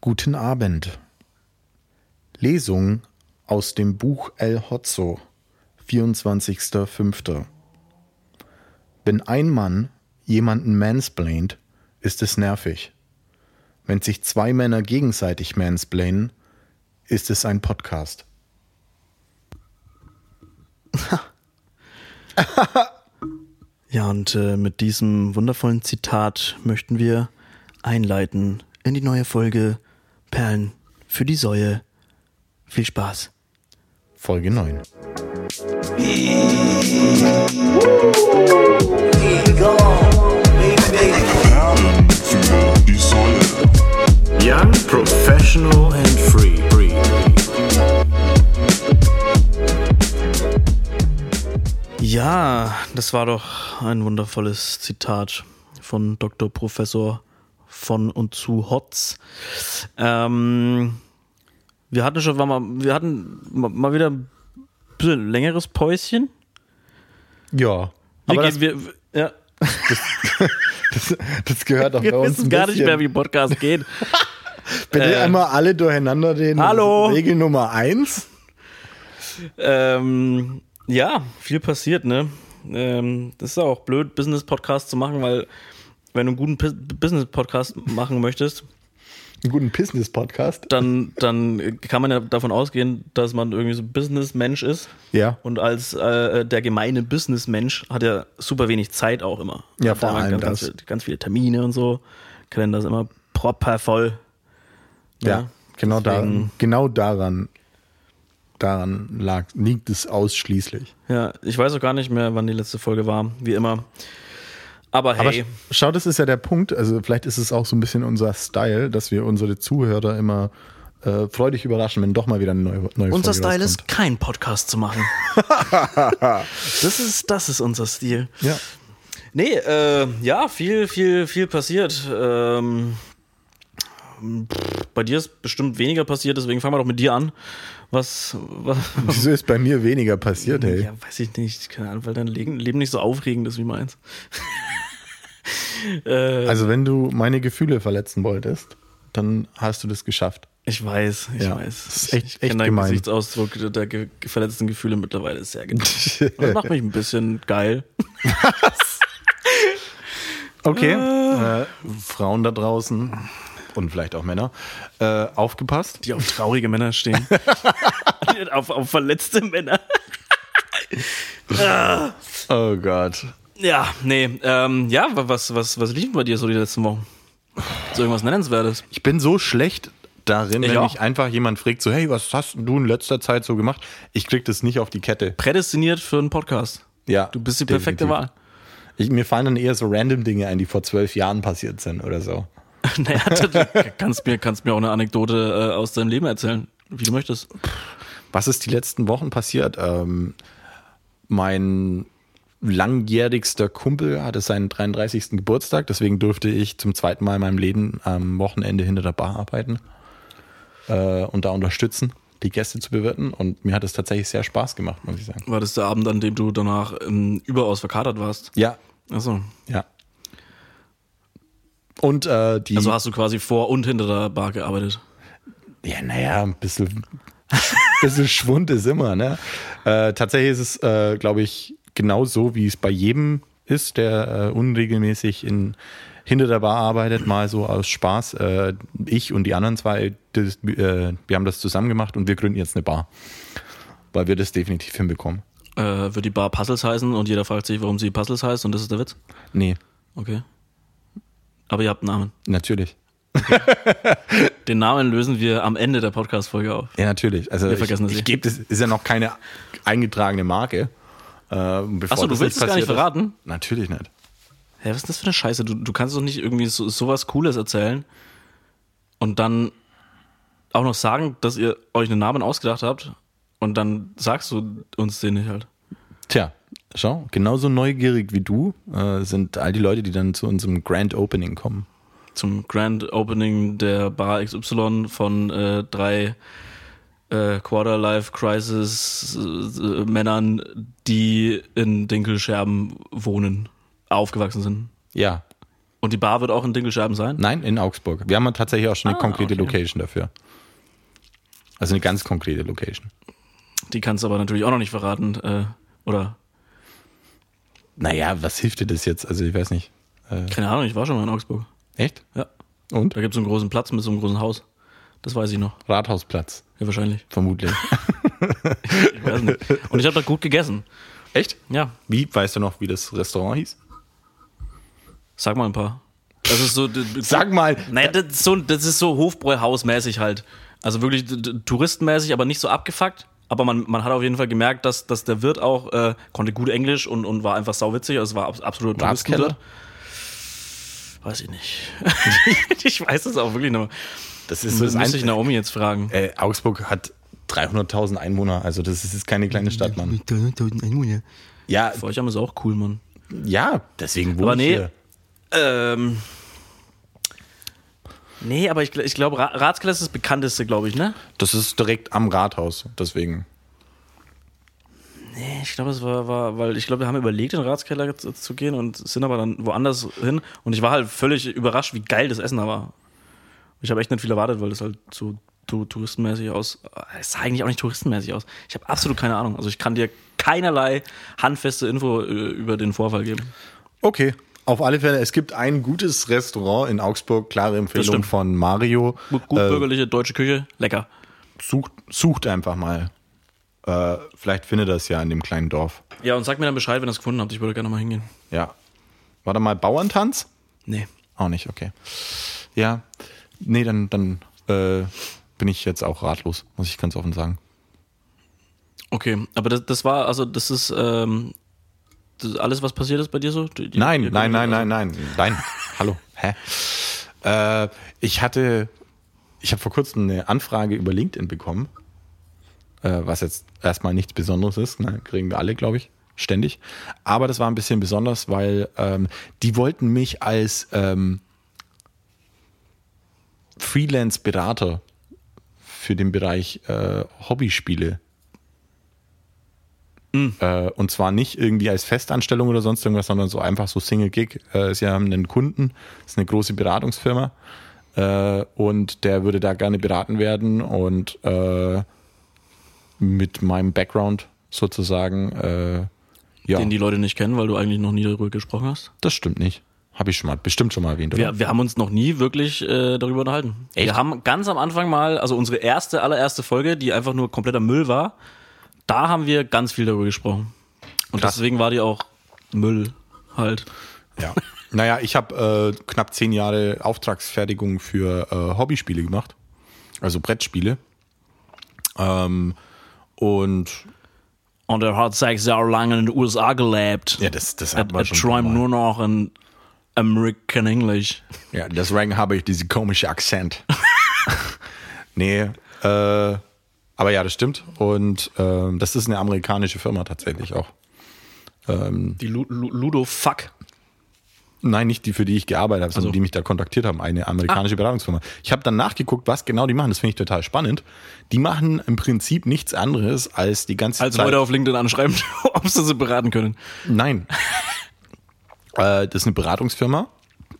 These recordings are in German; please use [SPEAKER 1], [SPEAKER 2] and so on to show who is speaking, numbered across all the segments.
[SPEAKER 1] Guten Abend. Lesung aus dem Buch El Hotzo, 24.05. Wenn ein Mann jemanden mansplaint, ist es nervig. Wenn sich zwei Männer gegenseitig mansplainen, ist es ein Podcast.
[SPEAKER 2] Ja, und äh, mit diesem wundervollen Zitat möchten wir einleiten in die neue Folge Perlen für die Säue. Viel Spaß.
[SPEAKER 1] Folge 9.
[SPEAKER 3] Young, professional and free. free.
[SPEAKER 2] Ja, das war doch ein wundervolles Zitat von Dr. Professor von und zu Hotz. Ähm, wir hatten schon mal, wir hatten ma- mal wieder ein bisschen längeres Päuschen.
[SPEAKER 1] Ja,
[SPEAKER 2] Wir,
[SPEAKER 1] aber
[SPEAKER 2] gehen,
[SPEAKER 1] das,
[SPEAKER 2] wir, ja,
[SPEAKER 1] das, das gehört doch
[SPEAKER 2] wir
[SPEAKER 1] bei uns
[SPEAKER 2] wissen
[SPEAKER 1] ein
[SPEAKER 2] gar nicht mehr, wie Podcast geht.
[SPEAKER 1] Bitte
[SPEAKER 2] äh,
[SPEAKER 1] einmal alle durcheinander den
[SPEAKER 2] Hallo.
[SPEAKER 1] Regel Nummer 1.
[SPEAKER 2] Ähm, ja, viel passiert, ne? Ähm, das ist auch blöd, Business-Podcast zu machen, weil wenn du einen guten Business-Podcast machen möchtest,
[SPEAKER 1] Einen guten Business-Podcast.
[SPEAKER 2] dann, dann kann man ja davon ausgehen, dass man irgendwie so Business-Mensch ist.
[SPEAKER 1] Ja.
[SPEAKER 2] Und als äh, der gemeine Business-Mensch hat er super wenig Zeit auch immer.
[SPEAKER 1] Ja, vor allem
[SPEAKER 2] ganz,
[SPEAKER 1] das.
[SPEAKER 2] Ganz, ganz viele Termine und so. Kalender ist immer proper voll.
[SPEAKER 1] Ja, genau, da,
[SPEAKER 2] deswegen-
[SPEAKER 1] genau daran, daran lag, liegt es ausschließlich.
[SPEAKER 2] Ja, ich weiß auch gar nicht mehr, wann die letzte Folge war, wie immer. Aber hey,
[SPEAKER 1] Aber sch- schau, das ist ja der Punkt. Also vielleicht ist es auch so ein bisschen unser Style, dass wir unsere Zuhörer immer äh, freudig überraschen, wenn doch mal wieder eine neue, neue
[SPEAKER 2] unser
[SPEAKER 1] Folge
[SPEAKER 2] Style ist, keinen Podcast zu machen. das, ist, das ist unser Stil.
[SPEAKER 1] Ja.
[SPEAKER 2] Nee, äh, ja, viel, viel, viel passiert. Ähm, pff, bei dir ist bestimmt weniger passiert, deswegen fangen wir doch mit dir an. Was, was
[SPEAKER 1] Wieso ist bei mir weniger passiert, ey?
[SPEAKER 2] ja, weiß ich nicht, keine Ahnung, weil dein Leben, Leben nicht so aufregend ist wie meins. äh,
[SPEAKER 1] Also wenn du meine Gefühle verletzen wolltest, dann hast du das geschafft.
[SPEAKER 2] ich weiß, ich
[SPEAKER 1] Ja,
[SPEAKER 2] weiß.
[SPEAKER 1] das ist
[SPEAKER 2] Ich-
[SPEAKER 1] echt-
[SPEAKER 2] ich
[SPEAKER 1] echt gemein.
[SPEAKER 2] Gesichtsausdruck der ge verletzten Gefühle mittlerweile sehr genau. Das macht mich ein bisschen geil.
[SPEAKER 1] Okay.
[SPEAKER 2] Ah.
[SPEAKER 1] Äh, Frauen da draußen und vielleicht auch Männer, äh, aufgepasst.
[SPEAKER 2] die auf traurige Männer stehen. auf, auf verletzte Männer.
[SPEAKER 1] Oh Gott.
[SPEAKER 2] Ja, nee, ähm, ja, wa- was, was, was lief bei dir so die letzten Wochen? So irgendwas Nennenswertes?
[SPEAKER 1] Ich bin so schlecht darin,
[SPEAKER 2] Ich
[SPEAKER 1] wenn
[SPEAKER 2] auch.
[SPEAKER 1] mich einfach jemand fragt, so, hey, was hast du in letzter Zeit so gemacht? Ich krieg das nicht auf die Kette.
[SPEAKER 2] Prädestiniert für einen Podcast.
[SPEAKER 1] Ja.
[SPEAKER 2] Du bist die perfekte
[SPEAKER 1] definitiv.
[SPEAKER 2] Wahl.
[SPEAKER 1] Ich, mir fallen dann eher so random Dinge ein, die vor zwölf Jahren passiert sind oder so.
[SPEAKER 2] naja, du, du kannst mir, kannst mir auch eine Anekdote äh, aus deinem Leben erzählen, wie du möchtest.
[SPEAKER 1] Was ist die letzten Wochen passiert? Ähm, mein langjährigster Kumpel hatte seinen 33. Geburtstag, deswegen durfte ich zum zweiten Mal in meinem Leben am Wochenende hinter der Bar arbeiten äh, und da unterstützen, die Gäste zu bewirten. Und mir hat es tatsächlich sehr Spaß gemacht, muss ich sagen.
[SPEAKER 2] War das der Abend, an dem du danach ähm, überaus verkatert warst?
[SPEAKER 1] Ja,
[SPEAKER 2] Achso.
[SPEAKER 1] ja. Und äh, die.
[SPEAKER 2] Also hast du quasi vor und hinter der Bar gearbeitet.
[SPEAKER 1] Ja, naja, ein bisschen, bisschen Schwund ist immer, ne? Äh, tatsächlich ist es, äh, glaube ich, genau so, wie es bei jedem ist, der äh, unregelmäßig in, hinter der Bar arbeitet, mal so aus Spaß. Äh, ich und die anderen zwei, das, äh, wir haben das zusammen gemacht und wir gründen jetzt eine Bar. Weil wir das definitiv hinbekommen.
[SPEAKER 2] Äh, wird die Bar Puzzles heißen und jeder fragt sich, warum sie Puzzles heißt und das ist der Witz?
[SPEAKER 1] Nee,
[SPEAKER 2] Okay. Aber ihr habt einen Namen.
[SPEAKER 1] natürlich.
[SPEAKER 2] Den Namen lösen wir am Ende der Podcast-Folge auf.
[SPEAKER 1] Ja, natürlich. Also
[SPEAKER 2] Wir vergessen
[SPEAKER 1] ich,
[SPEAKER 2] das
[SPEAKER 1] ich gebe das, ist ja noch keine eingetragene Marke. Äh,
[SPEAKER 2] Achso, du willst es gar nicht
[SPEAKER 1] passiert ist-
[SPEAKER 2] verraten?
[SPEAKER 1] Natürlich nicht.
[SPEAKER 2] Hä, was ist das für eine Scheiße? Du, du kannst doch nicht irgendwie so, sowas Cooles erzählen und dann auch noch sagen, dass ihr euch einen Namen ausgedacht habt und dann sagst du uns den nicht halt.
[SPEAKER 1] Tja, schau, genauso neugierig wie du äh, sind all die Leute, die dann zu unserem Grand Opening kommen.
[SPEAKER 2] Zum Grand Opening der Bar XY von äh, drei äh, Quarter-Life Crisis äh, Männern, die in Dinkelscherben wohnen, aufgewachsen sind.
[SPEAKER 1] Ja,
[SPEAKER 2] Und die Bar wird auch in Dinkelscherben sein?
[SPEAKER 1] Nein, in Augsburg. Wir haben tatsächlich auch schon eine
[SPEAKER 2] Ah,
[SPEAKER 1] konkrete
[SPEAKER 2] okay.
[SPEAKER 1] Location dafür. Also eine ganz konkrete Location.
[SPEAKER 2] Die kannst du aber natürlich auch noch nicht verraten. Äh, oder,
[SPEAKER 1] Naja, was hilft dir das jetzt? Also ich weiß nicht.
[SPEAKER 2] keine Ahnung, ich war schon mal in Augsburg.
[SPEAKER 1] Echt?
[SPEAKER 2] Ja.
[SPEAKER 1] Und?
[SPEAKER 2] Da gibt es so einen großen Platz mit so einem großen Haus. Das weiß ich noch.
[SPEAKER 1] Rathausplatz,
[SPEAKER 2] Ja, wahrscheinlich.
[SPEAKER 1] vermutlich.
[SPEAKER 2] Ich weiß nicht. Und ich habe da gut gegessen.
[SPEAKER 1] Echt?
[SPEAKER 2] Ja,
[SPEAKER 1] Wie? Weißt du noch, wie das Restaurant hieß?
[SPEAKER 2] sag mal ein paar. Das ist so.
[SPEAKER 1] Sag mal.
[SPEAKER 2] Naja, das ist so, das ist so Hofbräuhausmäßig halt. Also wirklich touristenmäßig, aber nicht so abgefuckt. Aber man, man hat auf jeden Fall gemerkt, dass, dass der Wirt auch äh, konnte gut Englisch und, und war einfach sauwitzig. Also es war abs- absolut
[SPEAKER 1] Ratskeller?
[SPEAKER 2] Weiß ich nicht. ich weiß es auch wirklich noch.
[SPEAKER 1] Das
[SPEAKER 2] Das
[SPEAKER 1] ist so das
[SPEAKER 2] müsste ich
[SPEAKER 1] Einzige.
[SPEAKER 2] Naomi jetzt fragen.
[SPEAKER 1] Äh, Augsburg hat 300.000 Einwohner, also das ist jetzt keine kleine Stadt, Mann. Ja,
[SPEAKER 2] Für euch haben es auch cool, Mann.
[SPEAKER 1] ja, deswegen wohne
[SPEAKER 2] Aber
[SPEAKER 1] ich
[SPEAKER 2] nee.
[SPEAKER 1] hier.
[SPEAKER 2] Ähm. Nee, aber ich, ich glaube, Ra Ratskeller ist das bekannteste, glaube ich, ne?
[SPEAKER 1] Das ist direkt am Rathaus, deswegen.
[SPEAKER 2] Nee, ich glaube, es war, war, weil ich glaube, wir haben überlegt, in den Ratskeller zu, zu gehen und sind aber dann woanders hin. Und ich war halt völlig überrascht, wie geil das Essen da war. Ich habe echt nicht viel erwartet, weil das halt so touristenmäßig aus. Es sah eigentlich auch nicht touristenmäßig aus. Ich habe absolut keine Ahnung. Also ich kann dir keinerlei handfeste Info äh, über den Vorfall geben.
[SPEAKER 1] Okay. Auf alle Fälle, es gibt ein gutes Restaurant in Augsburg, klare Empfehlung von Mario.
[SPEAKER 2] Gut, gut
[SPEAKER 1] Äh,
[SPEAKER 2] bürgerliche deutsche Küche, lecker.
[SPEAKER 1] sucht, sucht einfach mal. Äh, vielleicht findet es ja in dem kleinen Dorf.
[SPEAKER 2] Ja, und sag mir dann Bescheid, wenn ihr es gefunden habt. Ich würde gerne mal hingehen.
[SPEAKER 1] Ja. War da mal Bauerntanz?
[SPEAKER 2] Nee.
[SPEAKER 1] Auch nicht, okay. Ja. Nee, dann, dann äh, bin ich jetzt auch ratlos, muss ich ganz offen sagen.
[SPEAKER 2] Okay, aber das, das war, also das ist ähm, das alles, was passiert ist bei dir so? Die- die-
[SPEAKER 1] Nein,
[SPEAKER 2] die-
[SPEAKER 1] nein, nein,
[SPEAKER 2] also-
[SPEAKER 1] nein, nein, nein. Hallo, hä? Äh, ich hatte, ich habe vor kurzem eine Anfrage über LinkedIn bekommen, äh, was jetzt erstmal nichts Besonderes ist, ne? kriegen wir alle, glaube ich, ständig. Aber das war ein bisschen besonders, weil ähm, die wollten mich als ähm, Freelance-Berater für den Bereich äh, Hobbyspiele äh, und zwar nicht irgendwie als Festanstellung oder sonst irgendwas, sondern so einfach so Single Gig. Äh, sie haben einen Kunden, das ist eine große Beratungsfirma äh, und der würde da gerne beraten werden und äh, mit meinem Background sozusagen, äh, ja,
[SPEAKER 2] Den die Leute nicht kennen, weil du eigentlich noch nie darüber gesprochen hast.
[SPEAKER 1] das stimmt nicht. Habe ich schon mal, bestimmt schon mal erwähnt, oder?
[SPEAKER 2] Wir, wir haben uns noch nie wirklich äh, darüber unterhalten.
[SPEAKER 1] Echt?
[SPEAKER 2] Wir haben ganz am Anfang mal, also unsere erste, allererste Folge, die einfach nur kompletter Müll war, da haben wir ganz viel darüber gesprochen. Und
[SPEAKER 1] Krass.
[SPEAKER 2] deswegen war die auch Müll halt.
[SPEAKER 1] Ja. naja, ich habe äh, knapp zehn Jahre Auftragsfertigung für äh, Hobbyspiele gemacht. Also Brettspiele. Ähm, und
[SPEAKER 2] Und er hat sechs Jahre lang in den USA gelebt.
[SPEAKER 1] ja, das, das
[SPEAKER 2] er,
[SPEAKER 1] hat
[SPEAKER 2] er
[SPEAKER 1] man schon.
[SPEAKER 2] träumt
[SPEAKER 1] mal.
[SPEAKER 2] nur noch in American English.
[SPEAKER 1] Ja, deswegen habe ich diese komische Akzent. nee, äh, aber ja, das stimmt. Und ähm, das ist eine amerikanische Firma tatsächlich auch.
[SPEAKER 2] Die Lu Lu Ludo Fuck.
[SPEAKER 1] Nein, nicht die, für die ich gearbeitet habe, sondern
[SPEAKER 2] Also.
[SPEAKER 1] die mich da kontaktiert haben, eine amerikanische Beratungsfirma. Ich habe dann nachgeguckt, was genau die machen. Das finde ich total spannend. Die machen im Prinzip nichts anderes als die ganze
[SPEAKER 2] Als
[SPEAKER 1] Zeit.
[SPEAKER 2] Leute auf LinkedIn anschreiben, ob sie sie beraten können.
[SPEAKER 1] Nein. äh, das ist eine Beratungsfirma.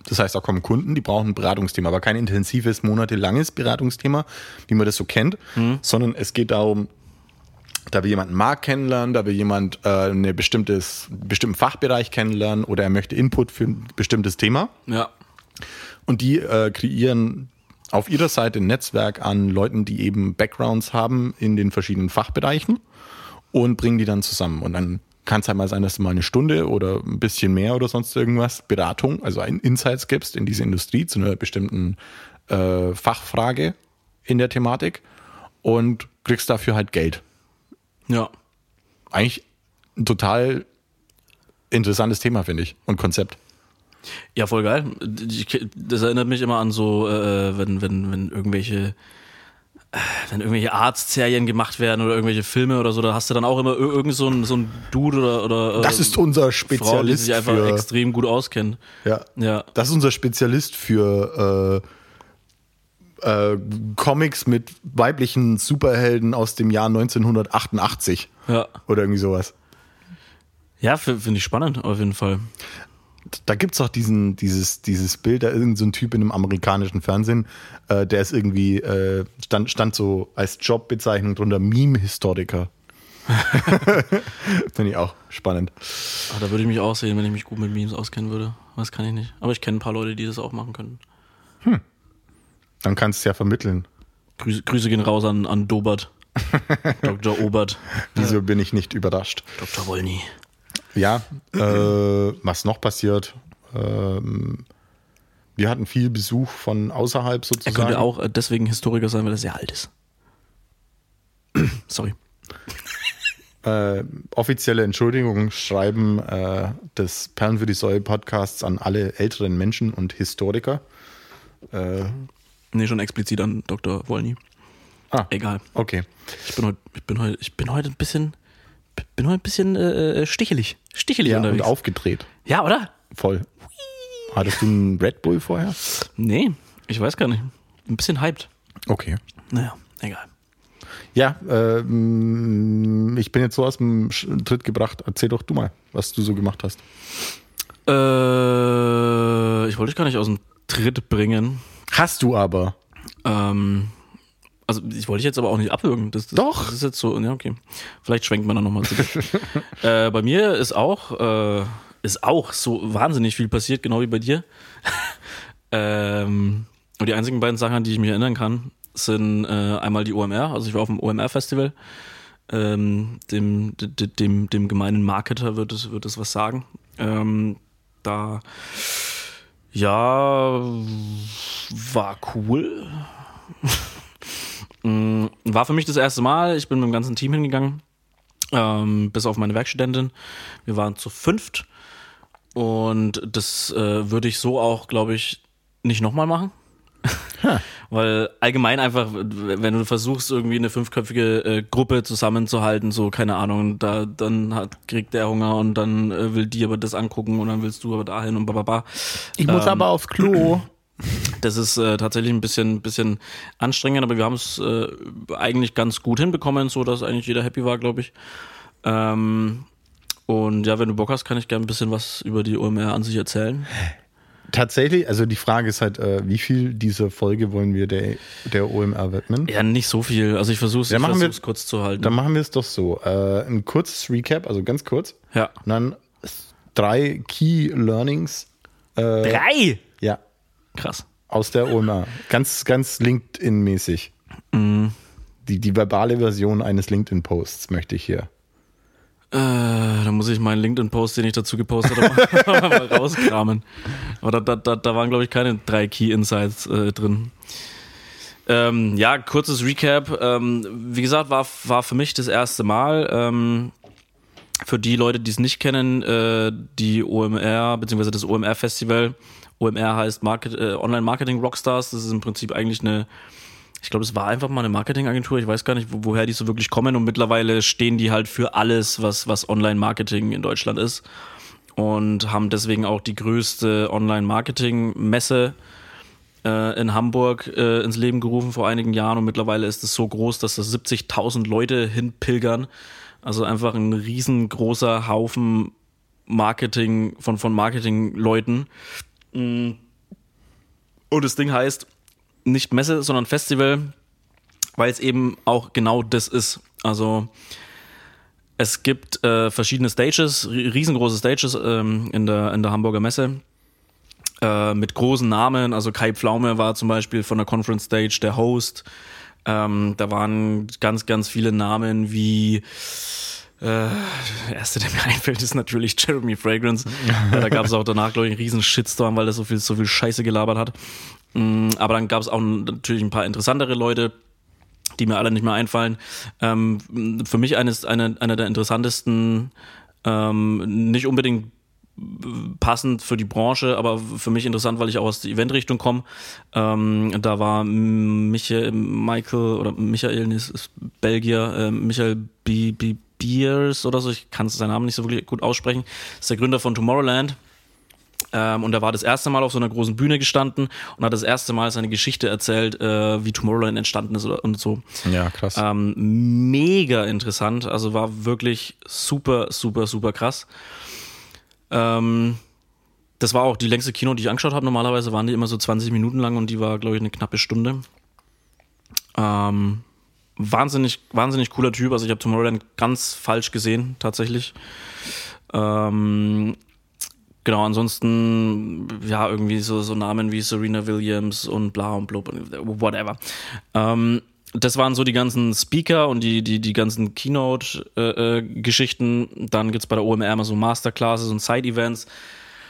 [SPEAKER 1] Das heißt, da kommen Kunden, die brauchen ein Beratungsthema, aber kein intensives, monatelanges Beratungsthema, wie man das so kennt, sondern es geht darum, da will jemand einen Markt kennenlernen, da will jemand äh, eine bestimmtes, einen bestimmten Fachbereich kennenlernen oder er möchte Input für ein bestimmtes Thema.
[SPEAKER 2] Ja.
[SPEAKER 1] Und die äh, kreieren auf ihrer Seite ein Netzwerk an Leuten, die eben Backgrounds haben in den verschiedenen Fachbereichen und bringen die dann zusammen. Und dann kann es halt mal sein, dass du mal eine Stunde oder ein bisschen mehr oder sonst irgendwas Beratung, also ein Insights gibst in diese Industrie zu einer bestimmten äh, Fachfrage in der Thematik und kriegst dafür halt Geld.
[SPEAKER 2] Ja.
[SPEAKER 1] Eigentlich ein total interessantes Thema, finde ich, und Konzept.
[SPEAKER 2] Ja, voll geil. Das erinnert mich immer an so, äh, wenn, wenn, wenn irgendwelche, äh, wenn irgendwelche Arztserien gemacht werden oder irgendwelche Filme oder so, da hast du dann auch immer ir- irgend so ein, so ein Dude oder, oder
[SPEAKER 1] Das
[SPEAKER 2] äh,
[SPEAKER 1] ist unser
[SPEAKER 2] Frau, die
[SPEAKER 1] Spezialist
[SPEAKER 2] sich einfach
[SPEAKER 1] für
[SPEAKER 2] extrem gut auskennt.
[SPEAKER 1] Ja.
[SPEAKER 2] Ja.
[SPEAKER 1] Das ist unser Spezialist für äh, äh, Comics mit weiblichen Superhelden aus dem Jahr 1988
[SPEAKER 2] Ja.
[SPEAKER 1] oder irgendwie sowas.
[SPEAKER 2] Ja, finde ich spannend, auf jeden Fall.
[SPEAKER 1] Da gibt es auch diesen, dieses, dieses Bild, da irgendein so ein Typ in einem amerikanischen Fernsehen, äh, der ist irgendwie, äh, stand, stand so als Jobbezeichnung drunter Meme-Historiker. Finde ich auch spannend.
[SPEAKER 2] Ah, da würde ich mich auch sehen, wenn ich mich gut mit Memes auskennen würde. Das kann ich nicht. Aber ich kenne ein paar Leute, die das auch machen können.
[SPEAKER 1] Dann kannst du es ja vermitteln.
[SPEAKER 2] Grüße, Grüße gehen raus an, an Dobert. Dr. Obert.
[SPEAKER 1] Wieso bin ich nicht überrascht?
[SPEAKER 2] Dr. Wolny.
[SPEAKER 1] Ja, äh, was noch passiert? Ähm, wir hatten viel Besuch von außerhalb
[SPEAKER 2] Er
[SPEAKER 1] sozusagen.
[SPEAKER 2] könnte auch äh, deswegen Historiker sein, weil er sehr alt ist. Sorry.
[SPEAKER 1] äh, offizielle Entschuldigung schreiben äh, des Perlen für die Säule Podcasts an alle älteren Menschen und Historiker. Äh,
[SPEAKER 2] Nee, schon explizit an Dr. Wolny.
[SPEAKER 1] ah,
[SPEAKER 2] Egal.
[SPEAKER 1] okay.
[SPEAKER 2] Ich bin heute, ich bin heute, ich bin heute ein bisschen, bin heute ein bisschen äh, stichelig. Stichelig
[SPEAKER 1] Ja, und
[SPEAKER 2] unterwegs.
[SPEAKER 1] aufgedreht.
[SPEAKER 2] Ja, oder?
[SPEAKER 1] Voll. Hattest du einen Red Bull vorher?
[SPEAKER 2] Nee, ich weiß gar nicht. Ein bisschen hyped.
[SPEAKER 1] Okay.
[SPEAKER 2] Naja, egal.
[SPEAKER 1] Ja, ähm, ich bin jetzt so aus dem Tritt gebracht. Erzähl doch du mal, was du so gemacht hast.
[SPEAKER 2] Äh, ich wollte dich gar nicht aus dem Tritt bringen.
[SPEAKER 1] Hast du aber.
[SPEAKER 2] Ähm, also ich wollte jetzt aber auch nicht abwürgen. Das, das,
[SPEAKER 1] Doch.
[SPEAKER 2] Das ist jetzt so, ja, okay. Vielleicht schwenkt man dann nochmal zurück. äh, bei mir ist auch, äh, ist auch so wahnsinnig viel passiert, genau wie bei dir. ähm, und die einzigen beiden Sachen, an die ich mich erinnern kann, sind äh, einmal die OMR. Also ich war auf dem OMR-Festival. Ähm, dem, dem, dem, dem gemeinen Marketer wird es, wird es was sagen. Ähm, da, ja, war cool. Mm, War für mich das erste Mal. Ich bin mit dem ganzen Team hingegangen, ähm, bis auf meine Werkstudentin. Wir waren zu fünft und das äh, würde ich so auch, glaube ich, nicht nochmal machen. Weil allgemein einfach, wenn du versuchst, irgendwie eine fünfköpfige äh, Gruppe zusammenzuhalten, so, keine Ahnung, da, dann hat, kriegt der Hunger und dann äh, will die aber das angucken und dann willst du aber dahin und bababa.
[SPEAKER 1] Ich muss
[SPEAKER 2] Ähm,
[SPEAKER 1] aber aufs Klo.
[SPEAKER 2] Das ist äh, tatsächlich ein bisschen, bisschen anstrengend, aber wir haben es äh, eigentlich ganz gut hinbekommen, so dass eigentlich jeder happy war, glaube ich. Ähm, und ja, wenn du Bock hast, kann ich gerne ein bisschen was über die OMR an sich erzählen.
[SPEAKER 1] Tatsächlich, also die Frage ist halt, äh, wie viel dieser Folge wollen wir der, der OMR widmen?
[SPEAKER 2] Ja, nicht so viel. Also ich versuche es kurz zu halten.
[SPEAKER 1] Dann machen wir es doch so. Äh, ein kurzes Recap, also ganz kurz.
[SPEAKER 2] ja.
[SPEAKER 1] Und dann drei Key Learnings. Äh,
[SPEAKER 2] Drei! Krass.
[SPEAKER 1] aus der OMR. Ganz, ganz LinkedIn-mäßig.
[SPEAKER 2] Mhm.
[SPEAKER 1] Die, die verbale Version eines LinkedIn-Posts möchte ich hier.
[SPEAKER 2] Äh, da muss ich meinen LinkedIn-Post, den ich dazu gepostet habe, mal rauskramen. Aber da, da, da, da waren, glaube ich, keine drei Key Insights äh, drin. Ähm, ja, kurzes Recap. Ähm, wie gesagt, war, war für mich das erste Mal. Ähm, für die Leute, die es nicht kennen, äh, die OMR, beziehungsweise das OMR-Festival. OMR heißt Market, äh, Online Marketing Rockstars. Das ist im Prinzip eigentlich eine, ich glaube, es war einfach mal eine Marketingagentur. Ich weiß gar nicht, wo, woher die so wirklich kommen. Und mittlerweile stehen die halt für alles, was, was Online-Marketing in Deutschland ist. Und haben deswegen auch die größte Online-Marketing-Messe äh, in Hamburg äh, ins Leben gerufen vor einigen Jahren. Und mittlerweile ist es so groß, dass da 70.000 Leute hinpilgern. Also einfach ein riesengroßer Haufen Marketing von, von Marketing-Leuten. Mm. Und das Ding heißt nicht Messe, sondern Festival, weil es eben auch genau das ist. Also es gibt äh, verschiedene Stages, ri- riesengroße Stages ähm, in, der, in der Hamburger Messe äh, mit großen Namen. Also Kai Pflaume war zum Beispiel von der Conference Stage der Host. Ähm, da waren ganz, ganz viele Namen wie äh, der erste, der mir einfällt, ist natürlich Jeremy Fragrance. Ja, da gab es auch danach, glaube ich, einen riesen Shitstorm, weil er so viel, so viel Scheiße gelabert hat. Mm, Aber dann gab es auch natürlich ein paar interessantere Leute, die mir alle nicht mehr einfallen. Ähm, für mich eines, eine, einer der interessantesten, ähm, nicht unbedingt passend für die Branche, aber für mich interessant, weil ich auch aus der Eventrichtung komme. Ähm, da war Michael, Michael oder Michael, ist, ist Belgier, äh, Michael B. B. Beers oder so, ich kann seinen Namen nicht so wirklich gut aussprechen, ist der Gründer von Tomorrowland. Ähm, und er war das erste Mal auf so einer großen Bühne gestanden und hat das erste Mal seine Geschichte erzählt, äh, wie Tomorrowland entstanden ist und so.
[SPEAKER 1] Ja, krass.
[SPEAKER 2] Ähm, mega interessant, also war wirklich super, super, super krass. Ähm, das war auch die längste Kino, die ich angeschaut habe. Normalerweise waren die immer so 20 Minuten lang und die war, glaube ich, eine knappe Stunde. Ähm, wahnsinnig, wahnsinnig cooler Typ. Also ich habe Tomorrowland ganz falsch gesehen, tatsächlich. Ähm, genau, ansonsten, ja, irgendwie so, so Namen wie Serena Williams und bla und blub und whatever. Ähm, das waren so die ganzen Speaker und die, die, die ganzen Keynote-Geschichten. Äh, Dann gibt's bei der OMR immer so Masterclasses und Side-Events,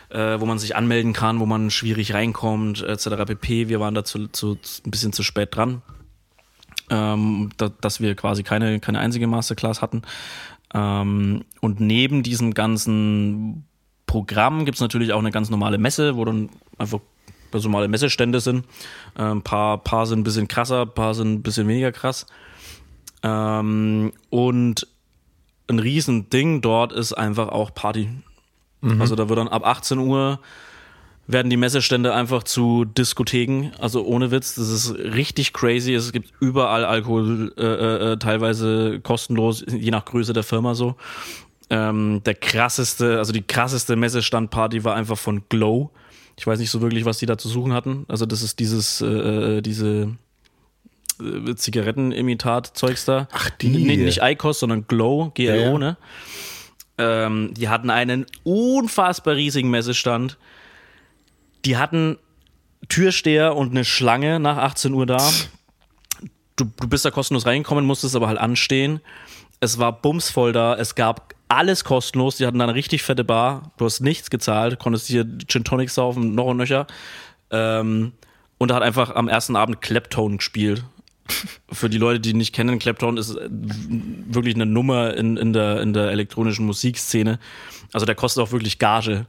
[SPEAKER 2] äh, wo man sich anmelden kann, wo man schwierig reinkommt, etc. pp. Wir waren dazu zu, ein bisschen zu spät dran, ähm, da, dass wir quasi keine, keine einzige Masterclass hatten. Ähm, und neben diesem ganzen Programm gibt's natürlich auch eine ganz normale Messe, wo dann einfach ganz normale Messestände sind. Ein ähm, paar, paar sind ein bisschen krasser, ein paar sind ein bisschen weniger krass. Ähm, und ein Riesending dort ist einfach auch Party. Mhm. Also da wird dann ab 18 Uhr werden die Messestände einfach zu Diskotheken, also ohne Witz, das ist richtig crazy. Es gibt überall Alkohol, äh, äh, äh teilweise kostenlos, je nach Größe der Firma so. Ähm, der krasseste, also die krasseste Messestandparty war einfach von Glow. Ich weiß nicht so wirklich, was die da zu suchen hatten. Also das ist dieses, äh, äh diese äh, Zigarettenimitat-Zeugs da.
[SPEAKER 1] Ach, die.
[SPEAKER 2] Nee, nicht ICOS, sondern Glow, GLO, ja. ne? Ähm, die hatten einen unfassbar riesigen Messestand. Die hatten Türsteher und eine Schlange nach 18 Uhr da. Du, du bist da kostenlos reingekommen, musstest aber halt anstehen. Es war bumsvoll da. Es gab alles kostenlos. Die hatten da eine richtig fette Bar. Du hast nichts gezahlt, konntest hier Gin Tonic saufen, noch und nöcher. Ähm, und da hat einfach am ersten Abend Claptone gespielt. Für die Leute, die nicht kennen, Claptone ist äh, wirklich eine Nummer in, in, der, in der elektronischen Musikszene. Also der kostet auch wirklich Gage.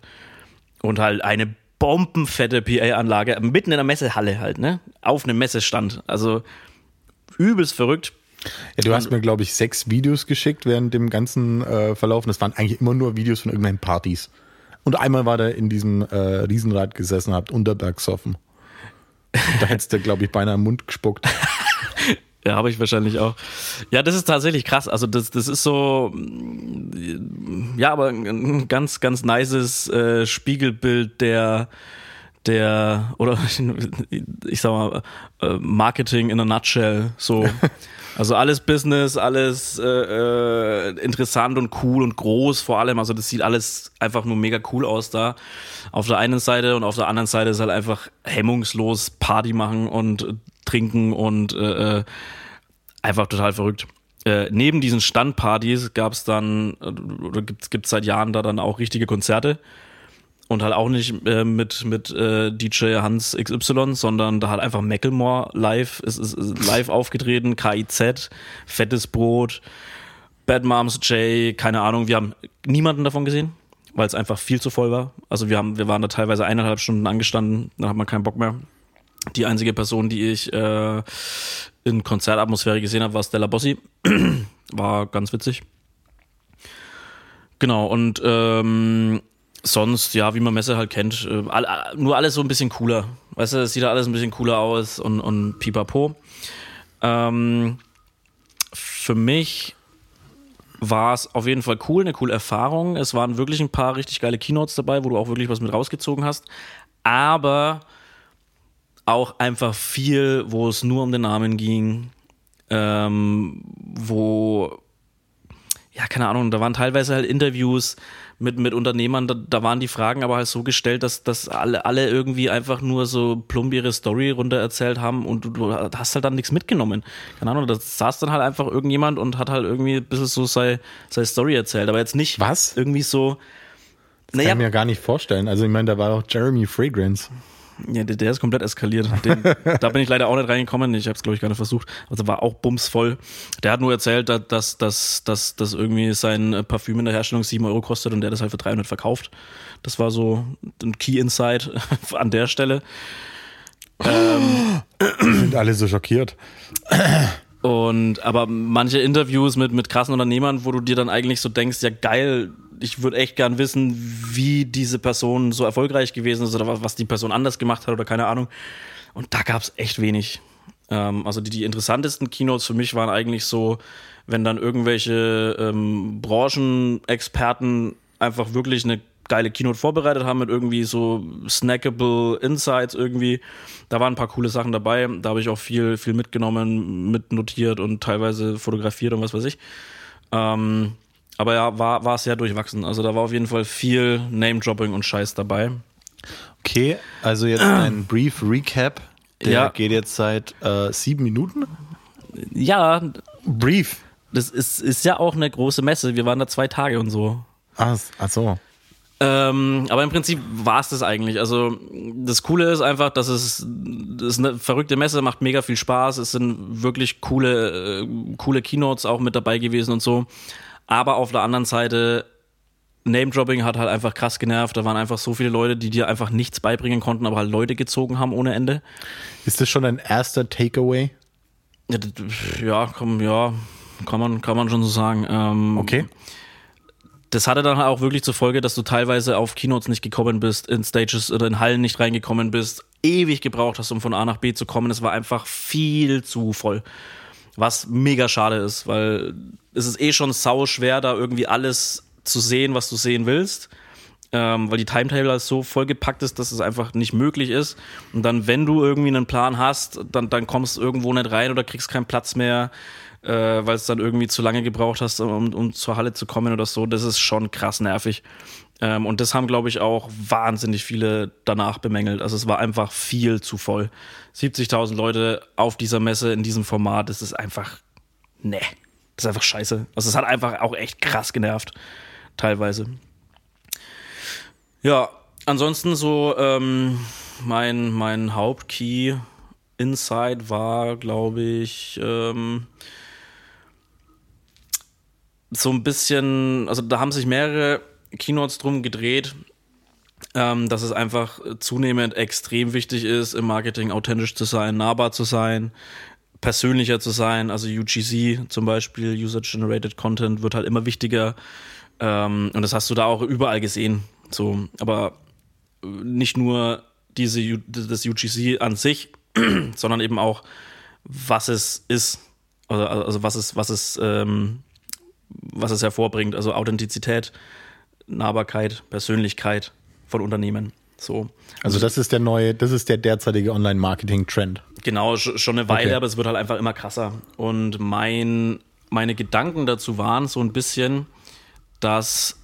[SPEAKER 2] Und halt eine bombenfette PA-Anlage, mitten in der Messehalle halt, ne? Auf einem Messestand. Also übelst verrückt.
[SPEAKER 1] Ja, du hast mir, glaube ich, sechs Videos geschickt während dem ganzen äh, Verlauf. Das waren eigentlich immer nur Videos von irgendwelchen Partys. Und einmal war der in diesem äh, Riesenrad gesessen, habt Unterbergsoffen. Da hättest du, glaube ich, beinahe im Mund gespuckt.
[SPEAKER 2] Ja, habe ich wahrscheinlich auch. Ja, das ist tatsächlich krass. Also das, das ist so, ja, aber ein ganz, ganz nices äh, Spiegelbild der, der, oder ich sag mal, äh, Marketing in a nutshell. So, Also alles Business, alles äh, äh, interessant und cool und groß vor allem. Also das sieht alles einfach nur mega cool aus da. Auf der einen Seite und auf der anderen Seite ist halt einfach hemmungslos Party machen und trinken und äh, äh einfach total verrückt. Äh, neben diesen Standpartys gab es dann, äh, oder gibt es seit Jahren da dann auch richtige Konzerte und halt auch nicht äh, mit mit äh, DJ Hans XY, sondern da hat einfach Macklemore live ist, ist, ist live aufgetreten, KIZ, fettes Brot, Bad Moms J, keine Ahnung, wir haben niemanden davon gesehen, weil es einfach viel zu voll war. Also wir haben wir waren da teilweise eineinhalb Stunden angestanden, dann hat man keinen Bock mehr. Die einzige Person, die ich äh, in Konzertatmosphäre gesehen habe, war Stella Bossi. war ganz witzig. Genau, und ähm, sonst, ja, wie man Messe halt kennt, äh, nur alles so ein bisschen cooler. Weißt du, es sieht da alles ein bisschen cooler aus und, und pipapo. Ähm, für mich war es auf jeden Fall cool, eine coole Erfahrung. Es waren wirklich ein paar richtig geile Keynotes dabei, wo du auch wirklich was mit rausgezogen hast. Aber auch einfach viel, wo es nur um den Namen ging, ähm, wo, keine Ahnung, da waren teilweise halt Interviews mit, mit Unternehmern, da, da waren die Fragen aber halt so gestellt, dass, dass alle, alle irgendwie einfach nur so plump ihre Story runter erzählt haben und du, du hast halt dann nichts mitgenommen. Keine Ahnung, da saß dann halt einfach irgendjemand und hat halt irgendwie ein bisschen so seine, seine Story erzählt, aber jetzt nicht
[SPEAKER 1] Was?
[SPEAKER 2] irgendwie so.
[SPEAKER 1] Das naja, kann ich mir gar nicht vorstellen. Also ich meine, da war auch Jeremy Fragrance.
[SPEAKER 2] Ja, der, der ist komplett eskaliert. Den, da bin ich leider auch nicht reingekommen. Ich habe es, glaube ich, gar nicht versucht. Also war auch bumsvoll. Der hat nur erzählt, dass, dass, dass, dass irgendwie sein Parfüm in der Herstellung 7 Euro kostet und der das halt für 300 verkauft. Das war so ein Key Insight an der Stelle.
[SPEAKER 1] Ähm, sind alle so schockiert.
[SPEAKER 2] Und aber manche Interviews mit, mit krassen Unternehmern, wo du dir dann eigentlich so denkst, ja geil, ich würde echt gern wissen, wie diese Person so erfolgreich gewesen ist oder was die Person anders gemacht hat oder keine Ahnung. Und da gab es echt wenig. Ähm, also die, die interessantesten Keynotes für mich waren eigentlich so, wenn dann irgendwelche ähm, Branchenexperten einfach wirklich eine geile Keynote vorbereitet haben mit irgendwie so snackable Insights irgendwie. Da waren ein paar coole Sachen dabei. Da habe ich auch viel, viel mitgenommen, mitnotiert und teilweise fotografiert und was weiß ich. Ähm, aber ja, war, war sehr durchwachsen. Also da war auf jeden Fall viel Name-Dropping und Scheiß dabei.
[SPEAKER 1] Okay, also jetzt ein Brief Recap. Der
[SPEAKER 2] Ja.
[SPEAKER 1] geht jetzt seit äh, sieben Minuten.
[SPEAKER 2] Ja,
[SPEAKER 1] Brief.
[SPEAKER 2] das ist, ist ja auch eine große Messe. Wir waren da zwei Tage und so.
[SPEAKER 1] Ach, ach so.
[SPEAKER 2] Ähm, aber im Prinzip war es das eigentlich. Also das Coole ist einfach, dass es das ist eine verrückte Messe, macht mega viel Spaß. Es sind wirklich coole, äh, coole Keynotes auch mit dabei gewesen und so. Aber auf der anderen Seite, Name-Dropping hat halt einfach krass genervt. Da waren einfach so viele Leute, die dir einfach nichts beibringen konnten, aber halt Leute gezogen haben ohne Ende.
[SPEAKER 1] Ist das schon ein erster Takeaway?
[SPEAKER 2] Ja, komm, ja, kann man, kann man schon so sagen. Ähm,
[SPEAKER 1] Okay.
[SPEAKER 2] Das hatte dann auch wirklich zur Folge, dass du teilweise auf Keynotes nicht gekommen bist, in Stages oder in Hallen nicht reingekommen bist, ewig gebraucht hast, um von A nach B zu kommen. Es war einfach viel zu voll. Was mega schade ist, weil es ist eh schon sau schwer, da irgendwie alles zu sehen, was du sehen willst. Ähm, weil die Timetable halt so vollgepackt ist, dass es einfach nicht möglich ist. Und dann, wenn du irgendwie einen Plan hast, dann, dann kommst du irgendwo nicht rein oder kriegst keinen Platz mehr, äh, weil es dann irgendwie zu lange gebraucht hast, um, um zur Halle zu kommen oder so. Das ist schon krass nervig. Ähm, und das haben, glaube ich, auch wahnsinnig viele danach bemängelt. Also es war einfach viel zu voll. 70.000 Leute auf dieser Messe in diesem Format, das ist einfach, nee, das ist einfach scheiße. Also es hat einfach auch echt krass genervt, teilweise. Ja, ansonsten so ähm, mein, mein Hauptkey Insight war, glaube ich, ähm, so ein bisschen, also da haben sich mehrere Keynotes drum gedreht, ähm, dass es einfach zunehmend extrem wichtig ist, im Marketing authentisch zu sein, nahbar zu sein, persönlicher zu sein. Also UGC zum Beispiel, User-Generated Content, wird halt immer wichtiger. Ähm, und das hast du da auch überall gesehen. So, aber nicht nur diese, das UGC an sich, sondern eben auch, was es ist. Also, also was es, was es, ähm, was es hervorbringt. Also Authentizität, Nahbarkeit, Persönlichkeit von Unternehmen. So.
[SPEAKER 1] Also das ist der neue, das ist der derzeitige Online-Marketing-Trend.
[SPEAKER 2] Genau, sch- schon eine Weile,
[SPEAKER 1] Okay.
[SPEAKER 2] aber es wird halt einfach immer krasser. Und mein, meine Gedanken dazu waren so ein bisschen, dass